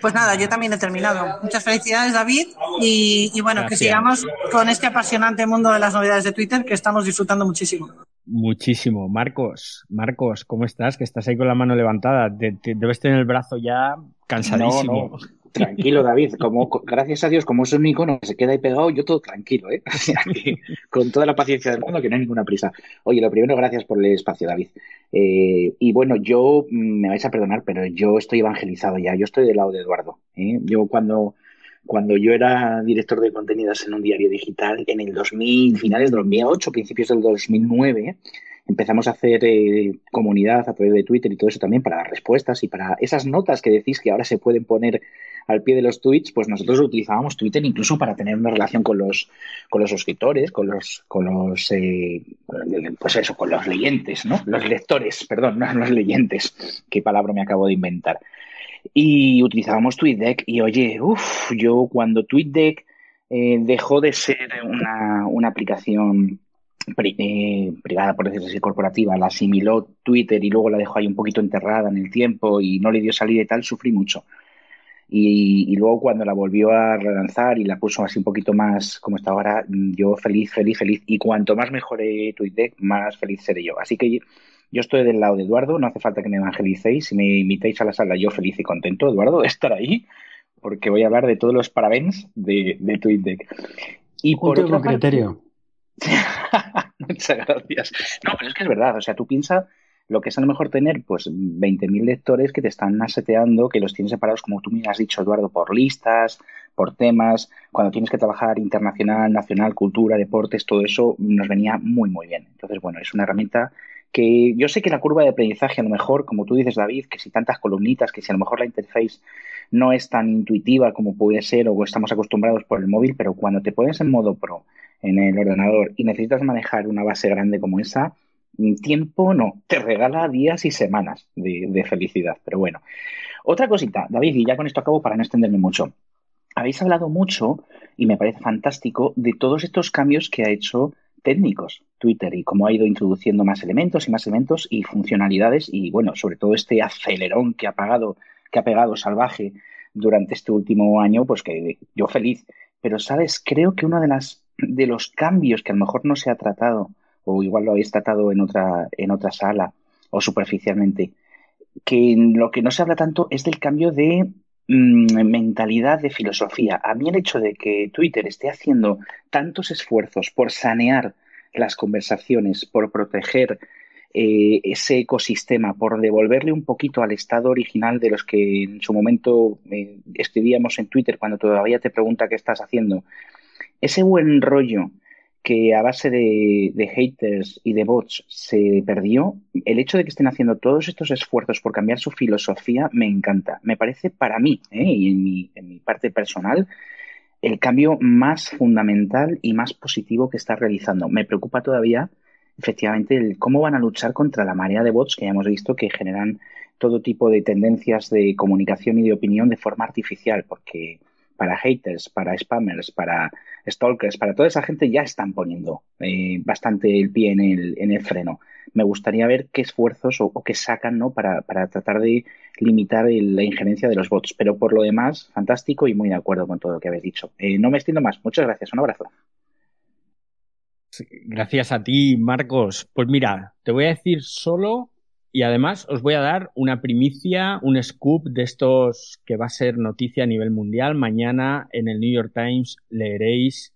Pues nada, yo también he terminado. Muchas felicidades, David. Y, bueno, que sigamos con este apasionante mundo de las novedades de Twitter que estamos disfrutando muchísimo. Muchísimo. Marcos, Marcos, ¿cómo estás? Que estás ahí con la mano levantada. debes tener el brazo ya cansadísimo. Tranquilo, [LAUGHS] David. Como, gracias a Dios, como es un icono que se queda ahí pegado, yo todo tranquilo, ¿eh? [LAUGHS] con toda la paciencia del mundo, que no hay ninguna prisa. Oye, lo primero, gracias por el espacio, David. Eh, y bueno, yo, mm, me vais a perdonar, pero yo estoy evangelizado ya. Yo estoy del lado de Eduardo. ¿eh? Yo cuando, cuando yo era director de contenidos en un diario digital, en el 2000, finales del 2008, principios del 2009, empezamos a hacer eh, comunidad a través de Twitter y todo eso también para dar respuestas y para esas notas que decís que ahora se pueden poner al pie de los tweets, pues nosotros utilizábamos Twitter incluso para tener una relación con los, con los suscriptores, con los, con los, eh, pues eso, con los leyentes, ¿no? Los lectores, perdón, no los leyentes, qué palabra me acabo de inventar. Y utilizábamos TweetDeck y oye, uff, yo cuando TweetDeck eh, dejó de ser una, una aplicación eh, privada, por decirlo así, corporativa, la asimiló Twitter y luego la dejó ahí un poquito enterrada en el tiempo y no le dio salida y tal, sufrí mucho. Y, luego cuando la volvió a relanzar y la puso así un poquito más como está ahora, yo feliz, feliz, feliz. Y cuanto más mejore TweetDeck, más feliz seré yo. Así que yo estoy del lado de Eduardo, no hace falta que me evangelicéis. Si me invitáis a la sala, yo feliz y contento, Eduardo, de estar ahí, porque voy a hablar de todos los parabéns de, de TweetDeck. Y por otro criterio. [LAUGHS] Muchas gracias. No, pero es que es verdad, o sea, tú piensas lo que es a lo mejor tener pues 20.000 lectores que te están aseteando, que los tienes separados, como tú me has dicho, Eduardo, por listas, por temas, cuando tienes que trabajar internacional, nacional, cultura, deportes, todo eso nos venía muy, muy bien. Entonces, bueno, es una herramienta que yo sé que la curva de aprendizaje, a lo mejor, como tú dices, David, que si tantas columnitas, que si a lo mejor la interface no es tan intuitiva como puede ser o estamos acostumbrados por el móvil, pero cuando te pones en modo pro en el ordenador y necesitas manejar una base grande como esa, tiempo no, te regala días y semanas de, felicidad. Pero bueno, otra cosita, David, y ya con esto acabo para no extenderme mucho. Habéis hablado mucho, y me parece fantástico, de todos estos cambios que ha hecho técnicos Twitter y cómo ha ido introduciendo más elementos y más elementos y funcionalidades y bueno, sobre todo este acelerón que ha pagado, que ha pegado salvaje durante este último año, pues que yo feliz. Pero sabes, creo que uno de las de los cambios que a lo mejor no se ha tratado o igual lo habéis tratado en otra, en otra sala o superficialmente, que lo que no se habla tanto es del cambio de mm, mentalidad, de filosofía. A mí el hecho de que Twitter esté haciendo tantos esfuerzos por sanear las conversaciones, por proteger eh, ese ecosistema, por devolverle un poquito al estado original de los que en su momento eh, escribíamos en Twitter cuando todavía te pregunta qué estás haciendo. Ese buen rollo que a base de, haters y de bots se perdió, el hecho de que estén haciendo todos estos esfuerzos por cambiar su filosofía me encanta. Me parece para mí, ¿eh? y en mi, en mi parte personal, el cambio más fundamental y más positivo que está realizando. Me preocupa todavía, efectivamente, el cómo van a luchar contra la marea de bots que ya hemos visto que generan todo tipo de tendencias de comunicación y de opinión de forma artificial, porque para haters, para spammers, para stalkers, para toda esa gente ya están poniendo eh, bastante el pie en el, en el freno. Me gustaría ver qué esfuerzos o, qué sacan ¿no? para, tratar de limitar la injerencia de los bots. Pero por lo demás, fantástico y muy de acuerdo con todo lo que habéis dicho. Eh, no me extiendo más. Muchas gracias. Un abrazo. Gracias a ti, Marcos. Pues mira, te voy a decir solo y además os voy a dar una primicia, un scoop de estos que va a ser noticia a nivel mundial. Mañana en el New York Times leeréis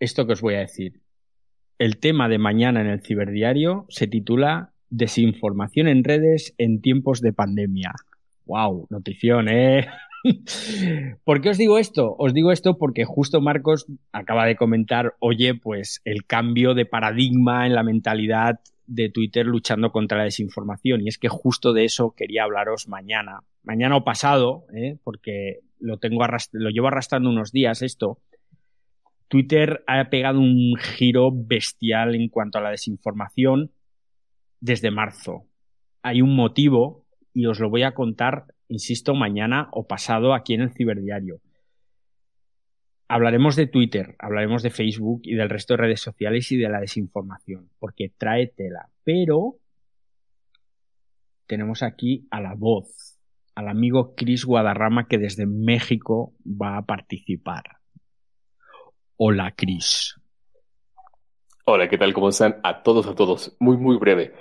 esto que os voy a decir. El tema de mañana en el ciberdiario se titula Desinformación en redes en tiempos de pandemia. ¡Wow! Notición, ¿eh? [LAUGHS] ¿Por qué os digo esto? Os digo esto porque justo Marcos acaba de comentar, oye, pues el cambio de paradigma en la mentalidad de Twitter luchando contra la desinformación. Y es que justo de eso quería hablaros mañana. Mañana o pasado, ¿eh? porque lo, tengo lo llevo arrastrando unos días esto. Twitter ha pegado un giro bestial en cuanto a la desinformación desde marzo. Hay un motivo y os lo voy a contar, insisto, mañana o pasado aquí en el ciberdiario. Hablaremos de Twitter, hablaremos de Facebook y del resto de redes sociales y de la desinformación, porque trae tela. Pero tenemos aquí a la voz, al amigo Chris Guadarrama que desde México va a participar. Hola, Chris. Hola, ¿qué tal? ¿Cómo están? A todos, a todos. Muy, muy breve.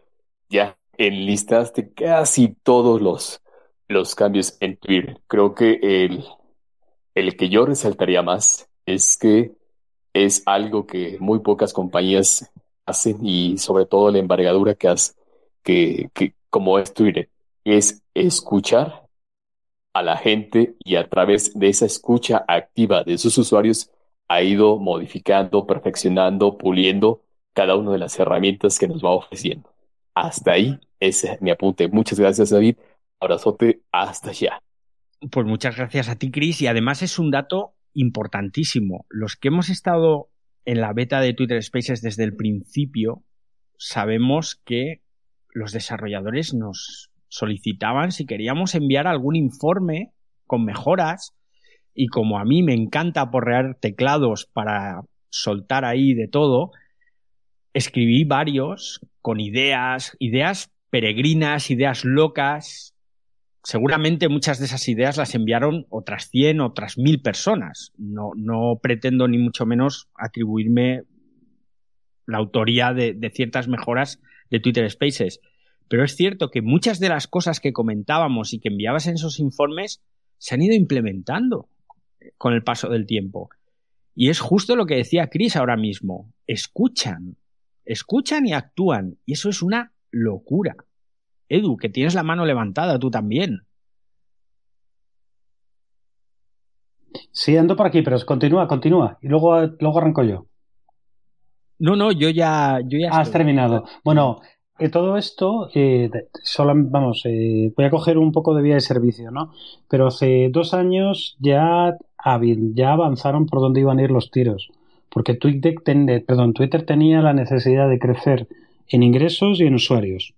Ya enlistaste casi todos los, los cambios en Twitter. Creo que el, el que yo resaltaría más es que es algo que muy pocas compañías hacen y sobre todo la envergadura que hace, que, como es Twitter, es escuchar a la gente y a través de esa escucha activa de sus usuarios ha ido modificando, perfeccionando, puliendo cada una de las herramientas que nos va ofreciendo. Hasta ahí, ese es mi apunte. Muchas gracias, David. Abrazote, hasta allá. Pues muchas gracias a ti, Chris. Y además es un dato importantísimo. Los que hemos estado en la beta de Twitter Spaces desde el principio, sabemos que los desarrolladores nos solicitaban si queríamos enviar algún informe con mejoras y como a mí me encanta porrear teclados para soltar ahí de todo, escribí varios con ideas, ideas peregrinas, ideas locas. Seguramente muchas de esas ideas las enviaron otras 100, otras 1000 personas. No, no pretendo ni mucho menos atribuirme la autoría de, de ciertas mejoras de Twitter Spaces. Pero es cierto que muchas de las cosas que comentábamos y que enviabas en esos informes se han ido implementando con el paso del tiempo. Y es justo lo que decía Chris ahora mismo. Escuchan, escuchan y actúan. Y eso es una locura. Edu, que tienes la mano levantada tú también. Sí, ando por aquí, pero continúa, continúa. Y luego, luego arranco yo. No, no, yo ya. Yo ya Has terminado. Bueno, eh, todo esto, eh, solo, vamos, eh, voy a coger un poco de vía de servicio, ¿no? Pero hace dos años ya, ya avanzaron por dónde iban a ir los tiros. Porque Twitter, perdón, Twitter tenía la necesidad de crecer en ingresos y en usuarios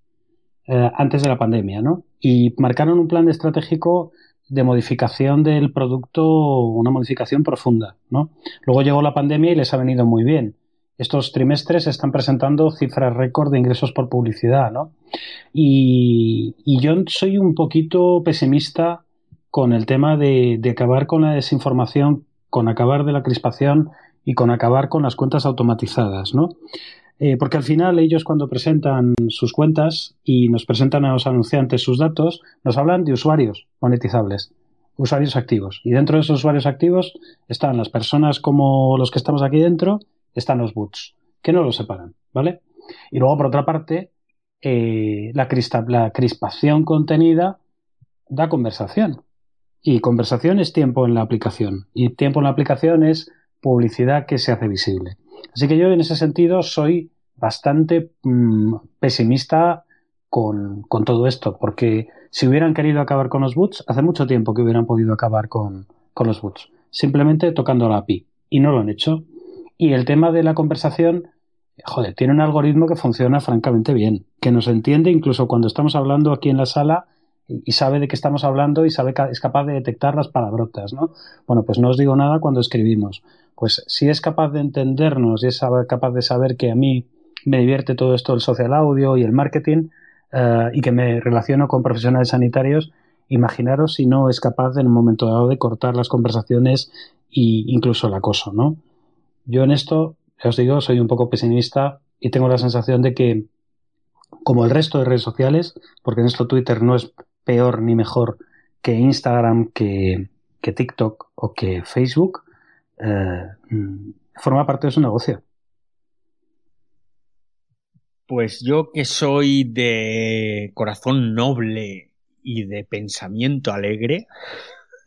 antes de la pandemia, ¿no? Y marcaron un plan estratégico de modificación del producto, una modificación profunda, ¿no? Luego llegó la pandemia y les ha venido muy bien estos trimestres están presentando cifras récord de ingresos por publicidad, ¿no? Y, yo soy un poquito pesimista con el tema de, acabar con la desinformación, con acabar de la crispación y con acabar con las cuentas automatizadas, ¿no? Eh, porque al final ellos cuando presentan sus cuentas y nos presentan a los anunciantes sus datos, nos hablan de usuarios monetizables, usuarios activos. Y dentro de esos usuarios activos están las personas como los que estamos aquí dentro están los boots, que no los separan, ¿vale? Y luego, por otra parte, eh, la, la crispación contenida da conversación. Y conversación es tiempo en la aplicación. Y tiempo en la aplicación es publicidad que se hace visible. Así que yo en ese sentido soy bastante mm, pesimista con, con, todo esto, porque si hubieran querido acabar con los boots, hace mucho tiempo que hubieran podido acabar con, con los boots, simplemente tocando la API. Y no lo han hecho. Y el tema de la conversación, joder, tiene un algoritmo que funciona francamente bien, que nos entiende incluso cuando estamos hablando aquí en la sala y sabe de qué estamos hablando y sabe es capaz de detectar las palabrotas, ¿no? Bueno, pues no os digo nada cuando escribimos. Pues si es capaz de entendernos y es capaz de saber que a mí me divierte todo esto del social audio y el marketing eh, y que me relaciono con profesionales sanitarios, imaginaros si no es capaz en un momento dado de cortar las conversaciones e incluso el acoso, ¿no? Yo en esto, os digo, soy un poco pesimista y tengo la sensación de que, como el resto de redes sociales, porque en esto Twitter no es peor ni mejor que Instagram, que, TikTok o que Facebook, eh, forma parte de su negocio. Pues yo que soy de corazón noble y de pensamiento alegre,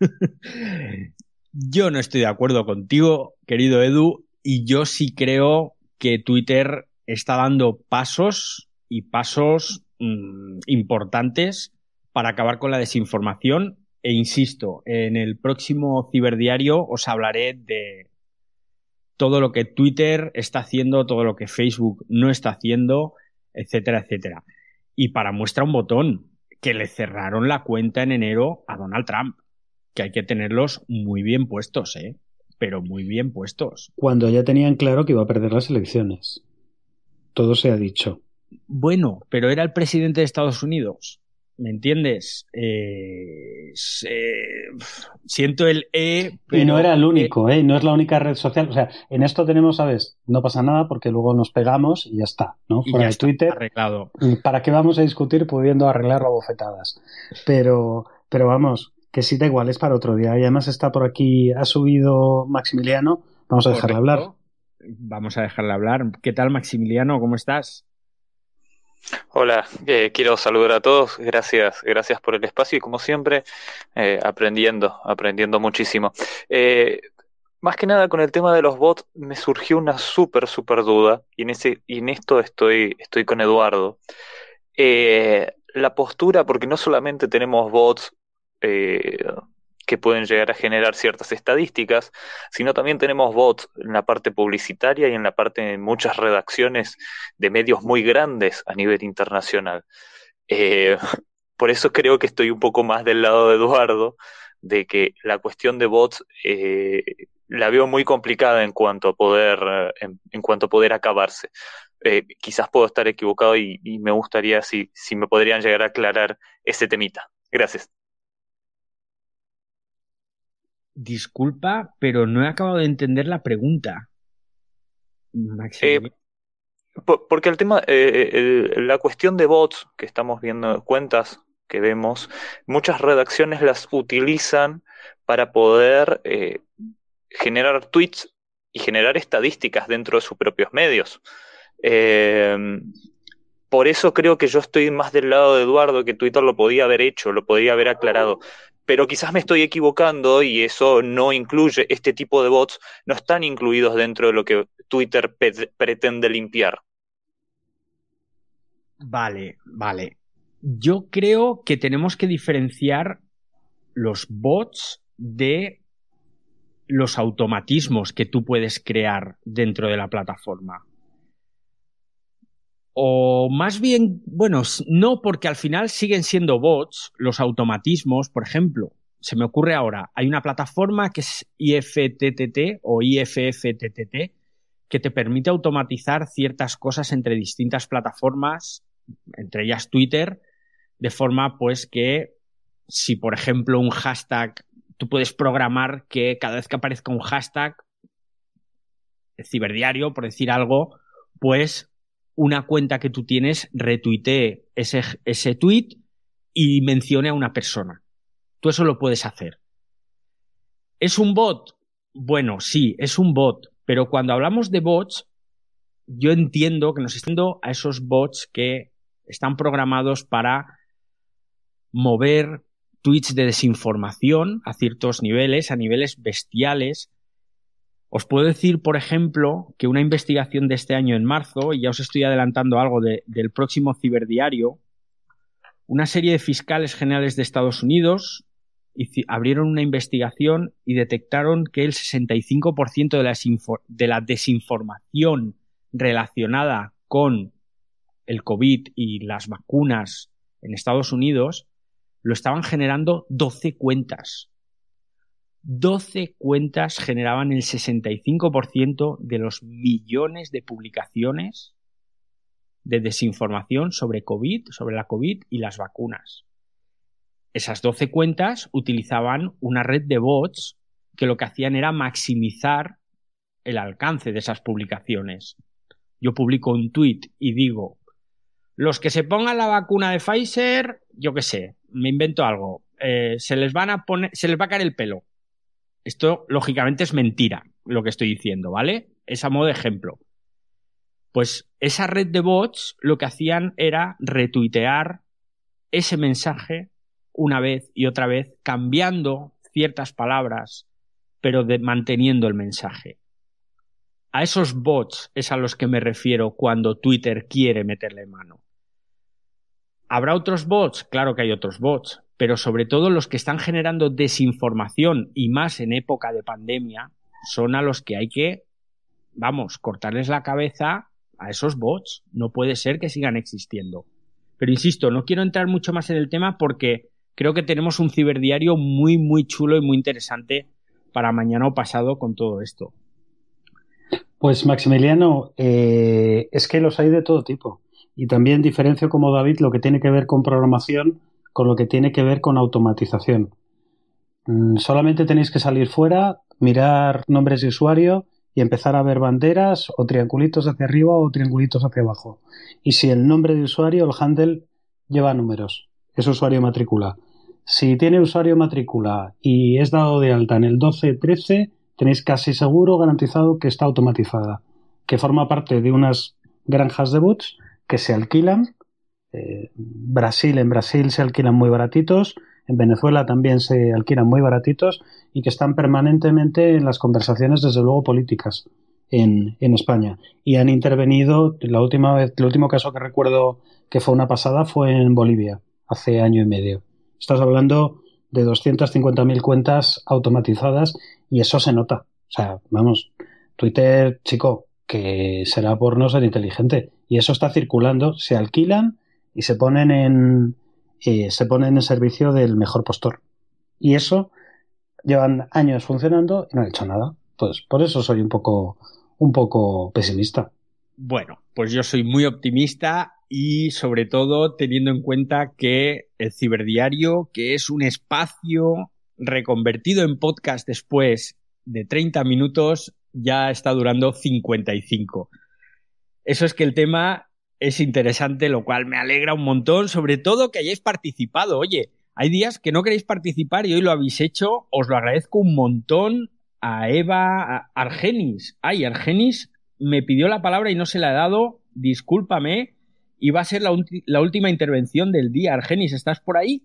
[LAUGHS] yo no estoy de acuerdo contigo, querido Edu, y yo sí creo que Twitter está dando pasos y pasos mm, importantes para acabar con la desinformación. E insisto, en el próximo ciberdiario os hablaré de todo lo que Twitter está haciendo, todo lo que Facebook no está haciendo, etcétera, etcétera. Y para muestra un botón, que le cerraron la cuenta en enero a Donald Trump, que hay que tenerlos muy bien puestos, ¿eh? pero muy bien puestos. Cuando ya tenían claro que iba a perder las elecciones. Todo se ha dicho. Bueno, pero era el presidente de Estados Unidos. ¿Me entiendes? Eh, siento el E. y no era el único, ¿eh? No es la única red social. O sea, en esto tenemos, ¿sabes? No pasa nada porque luego nos pegamos y ya está, ¿no? Fuera de Twitter. Arreglado. ¿Para qué vamos a discutir pudiendo arreglarlo a bofetadas? Pero, pero vamos, que sí da igual, es para otro día. Y además está por aquí, ha subido Maximiliano. Vamos a dejarle hablar. Vamos a dejarle hablar. ¿Qué tal, Maximiliano? ¿Cómo estás? Hola, eh, quiero saludar a todos. Gracias, gracias por el espacio y como siempre, eh, aprendiendo, aprendiendo muchísimo. Eh, más que nada con el tema de los bots me surgió una súper, súper duda y en, ese, y en esto estoy, estoy con Eduardo. la postura, porque no solamente tenemos bots que pueden llegar a generar ciertas estadísticas, sino también tenemos bots en la parte publicitaria y en la parte de muchas redacciones de medios muy grandes a nivel internacional. Eh, [LAUGHS] por eso creo que estoy un poco más del lado de Eduardo, de que la cuestión de bots eh, la veo muy complicada en cuanto a poder, en, cuanto a poder acabarse. Eh, quizás puedo estar equivocado y, y me gustaría si, si me podrían llegar a aclarar ese temita. Gracias. Disculpa, pero no he acabado de entender la pregunta. Eh, porque el tema, eh, la cuestión de bots que estamos viendo, cuentas que vemos, muchas redacciones las utilizan para poder eh, generar tweets y generar estadísticas dentro de sus propios medios. por eso creo que yo estoy más del lado de Eduardo, que Twitter lo podía haber hecho, lo podía haber aclarado pero quizás me estoy equivocando y eso no incluye, este tipo de bots no están incluidos dentro de lo que Twitter pretende limpiar. Vale, vale. Yo creo que tenemos que diferenciar los bots de los automatismos que tú puedes crear dentro de la plataforma. O más bien, bueno, no, porque al final siguen siendo bots los automatismos, por ejemplo. Se me ocurre ahora, hay una plataforma que es IFTTT o IFFTTT que te permite automatizar ciertas cosas entre distintas plataformas, entre ellas Twitter, de forma pues que si por ejemplo un hashtag, tú puedes programar que cada vez que aparezca un hashtag ciberdiario, por decir algo, pues una cuenta que tú tienes retuitee ese, ese tweet y mencione a una persona. Tú eso lo puedes hacer. ¿Es un bot? Bueno, sí, es un bot, pero cuando hablamos de bots, yo entiendo que nos están a esos bots que están programados para mover tweets de desinformación a ciertos niveles, a niveles bestiales, os puedo decir, por ejemplo, que una investigación de este año en marzo, y ya os estoy adelantando algo del próximo ciberdiario, una serie de fiscales generales de Estados Unidos abrieron una investigación y detectaron que el 65% de la, de la desinformación relacionada con el COVID y las vacunas en Estados Unidos lo estaban generando 12 cuentas. 12 cuentas generaban el 65% de los millones de publicaciones de desinformación sobre COVID, sobre la COVID y las vacunas. Esas 12 cuentas utilizaban una red de bots que lo que hacían era maximizar el alcance de esas publicaciones. Yo publico un tweet y digo, los que se pongan la vacuna de Pfizer, yo qué sé, me invento algo, eh, se les van a poner, se les va a caer el pelo esto, lógicamente, es mentira lo que estoy diciendo, ¿vale? Es a modo de ejemplo. Pues esa red de bots lo que hacían era retuitear ese mensaje una vez y otra vez, cambiando ciertas palabras, pero manteniendo el mensaje. A esos bots es a los que me refiero cuando Twitter quiere meterle mano. ¿Habrá otros bots? Claro que hay otros bots, pero sobre todo los que están generando desinformación y más en época de pandemia son a los que hay que, vamos, cortarles la cabeza a esos bots. No puede ser que sigan existiendo. Pero insisto, no quiero entrar mucho más en el tema porque creo que tenemos un ciberdiario muy, muy chulo y muy interesante para mañana o pasado con todo esto. Pues Maximiliano, eh, es que los hay de todo tipo. Y también diferencio como David lo que tiene que ver con programación con lo que tiene que ver con automatización. Mm, solamente tenéis que salir fuera, mirar nombres de usuario y empezar a ver banderas o triangulitos hacia arriba o triangulitos hacia abajo. Y si el nombre de usuario, el handle, lleva números, es usuario matrícula. Si tiene usuario matrícula y es dado de alta en el 12-13, tenéis casi seguro garantizado que está automatizada, que forma parte de unas granjas de bots que se alquilan. Eh, Brasil, en Brasil se alquilan muy baratitos, en Venezuela también se alquilan muy baratitos y que están permanentemente en las conversaciones, desde luego, políticas en, en España. Y han intervenido, la última vez, el último caso que recuerdo que fue una pasada fue en Bolivia, hace año y medio. Estás hablando de 250.000 cuentas automatizadas y eso se nota. O sea, vamos, Twitter, chico, que será por no ser inteligente. Y eso está circulando, se alquilan y se ponen en, se ponen en servicio del mejor postor. Y eso llevan años funcionando y no han hecho nada. Pues por eso soy un poco, un poco pesimista. Bueno, pues yo soy muy optimista y sobre todo teniendo en cuenta que el ciberdiario, que es un espacio reconvertido en podcast después de 30 minutos, ya está durando 55. Eso es que el tema es interesante, lo cual me alegra un montón, sobre todo que hayáis participado. Oye, hay días que no queréis participar y hoy lo habéis hecho, os lo agradezco un montón a Eva Argenis. Ay, Argenis me pidió la palabra y no se la he dado, discúlpame. Iba a ser la, la última intervención del día. Argenis, ¿estás por ahí?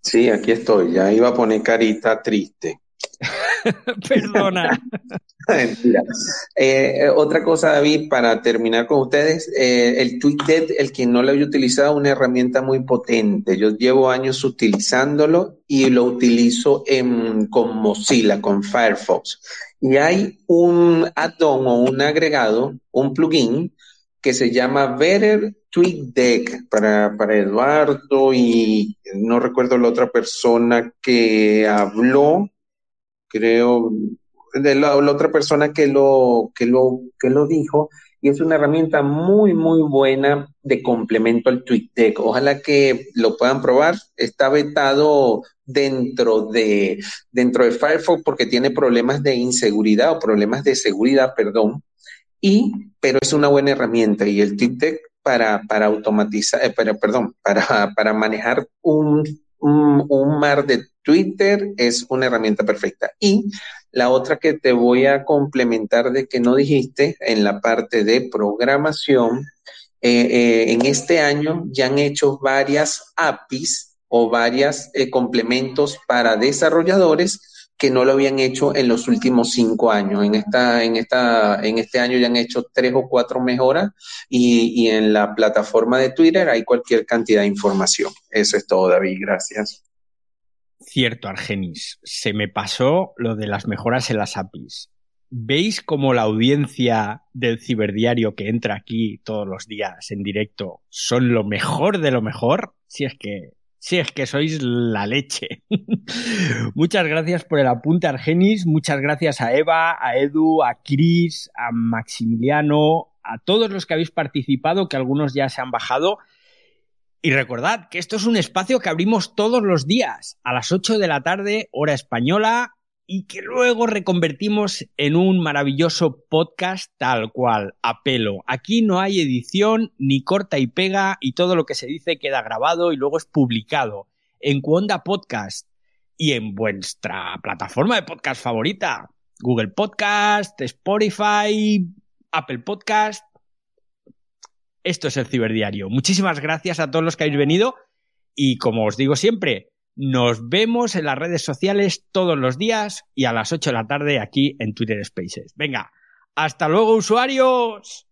Sí, aquí estoy. Ya iba a poner carita triste. [LAUGHS] Perdona. Eh, otra cosa, David, para terminar con ustedes, eh, el TweetDeck, el que no lo haya utilizado, una herramienta muy potente. Yo llevo años utilizándolo y lo utilizo con Mozilla, con Firefox. Y hay un add-on o un agregado, un plugin que se llama Better TweetDeck para Eduardo y no recuerdo la otra persona que habló creo, de la, otra persona que lo, que, lo, que lo dijo, y es una herramienta muy, muy buena de complemento al TweetDeck. Ojalá que lo puedan probar. Está vetado dentro de, dentro de Firefox porque tiene problemas de inseguridad o problemas de seguridad, perdón. Y, pero es una buena herramienta y el TweetDeck para, para automatizar, eh, para, perdón, para, para manejar un, un, mar de Twitter es una herramienta perfecta. Y la otra que te voy a complementar de que no dijiste en la parte de programación, eh, eh, en este año ya han hecho varias APIs o varios eh, complementos para desarrolladores que no lo habían hecho en los últimos cinco años. En, esta, en, esta, en este año ya han hecho tres o cuatro mejoras y, y en la plataforma de Twitter hay cualquier cantidad de información. Eso es todo, David. Gracias. Cierto, Argenis. Se me pasó lo de las mejoras en las APIs. ¿Veis cómo la audiencia del ciberdiario que entra aquí todos los días en directo son lo mejor de lo mejor? Si es que, si es que sois la leche. [LAUGHS] muchas gracias por el apunte, Argenis. Muchas gracias a Eva, a Edu, a Cris, a Maximiliano, a todos los que habéis participado, que algunos ya se han bajado. Y recordad que esto es un espacio que abrimos todos los días a las 8 de la tarde, hora española, y que luego reconvertimos en un maravilloso podcast tal cual, a pelo. Aquí no hay edición, ni corta y pega, y todo lo que se dice queda grabado y luego es publicado en Cuonda Podcast y en vuestra plataforma de podcast favorita. Google Podcast, Spotify, Apple Podcast, esto es el Ciberdiario. Muchísimas gracias a todos los que habéis venido y como os digo siempre, nos vemos en las redes sociales todos los días y a las 8 de la tarde aquí en Twitter Spaces. Venga, hasta luego usuarios.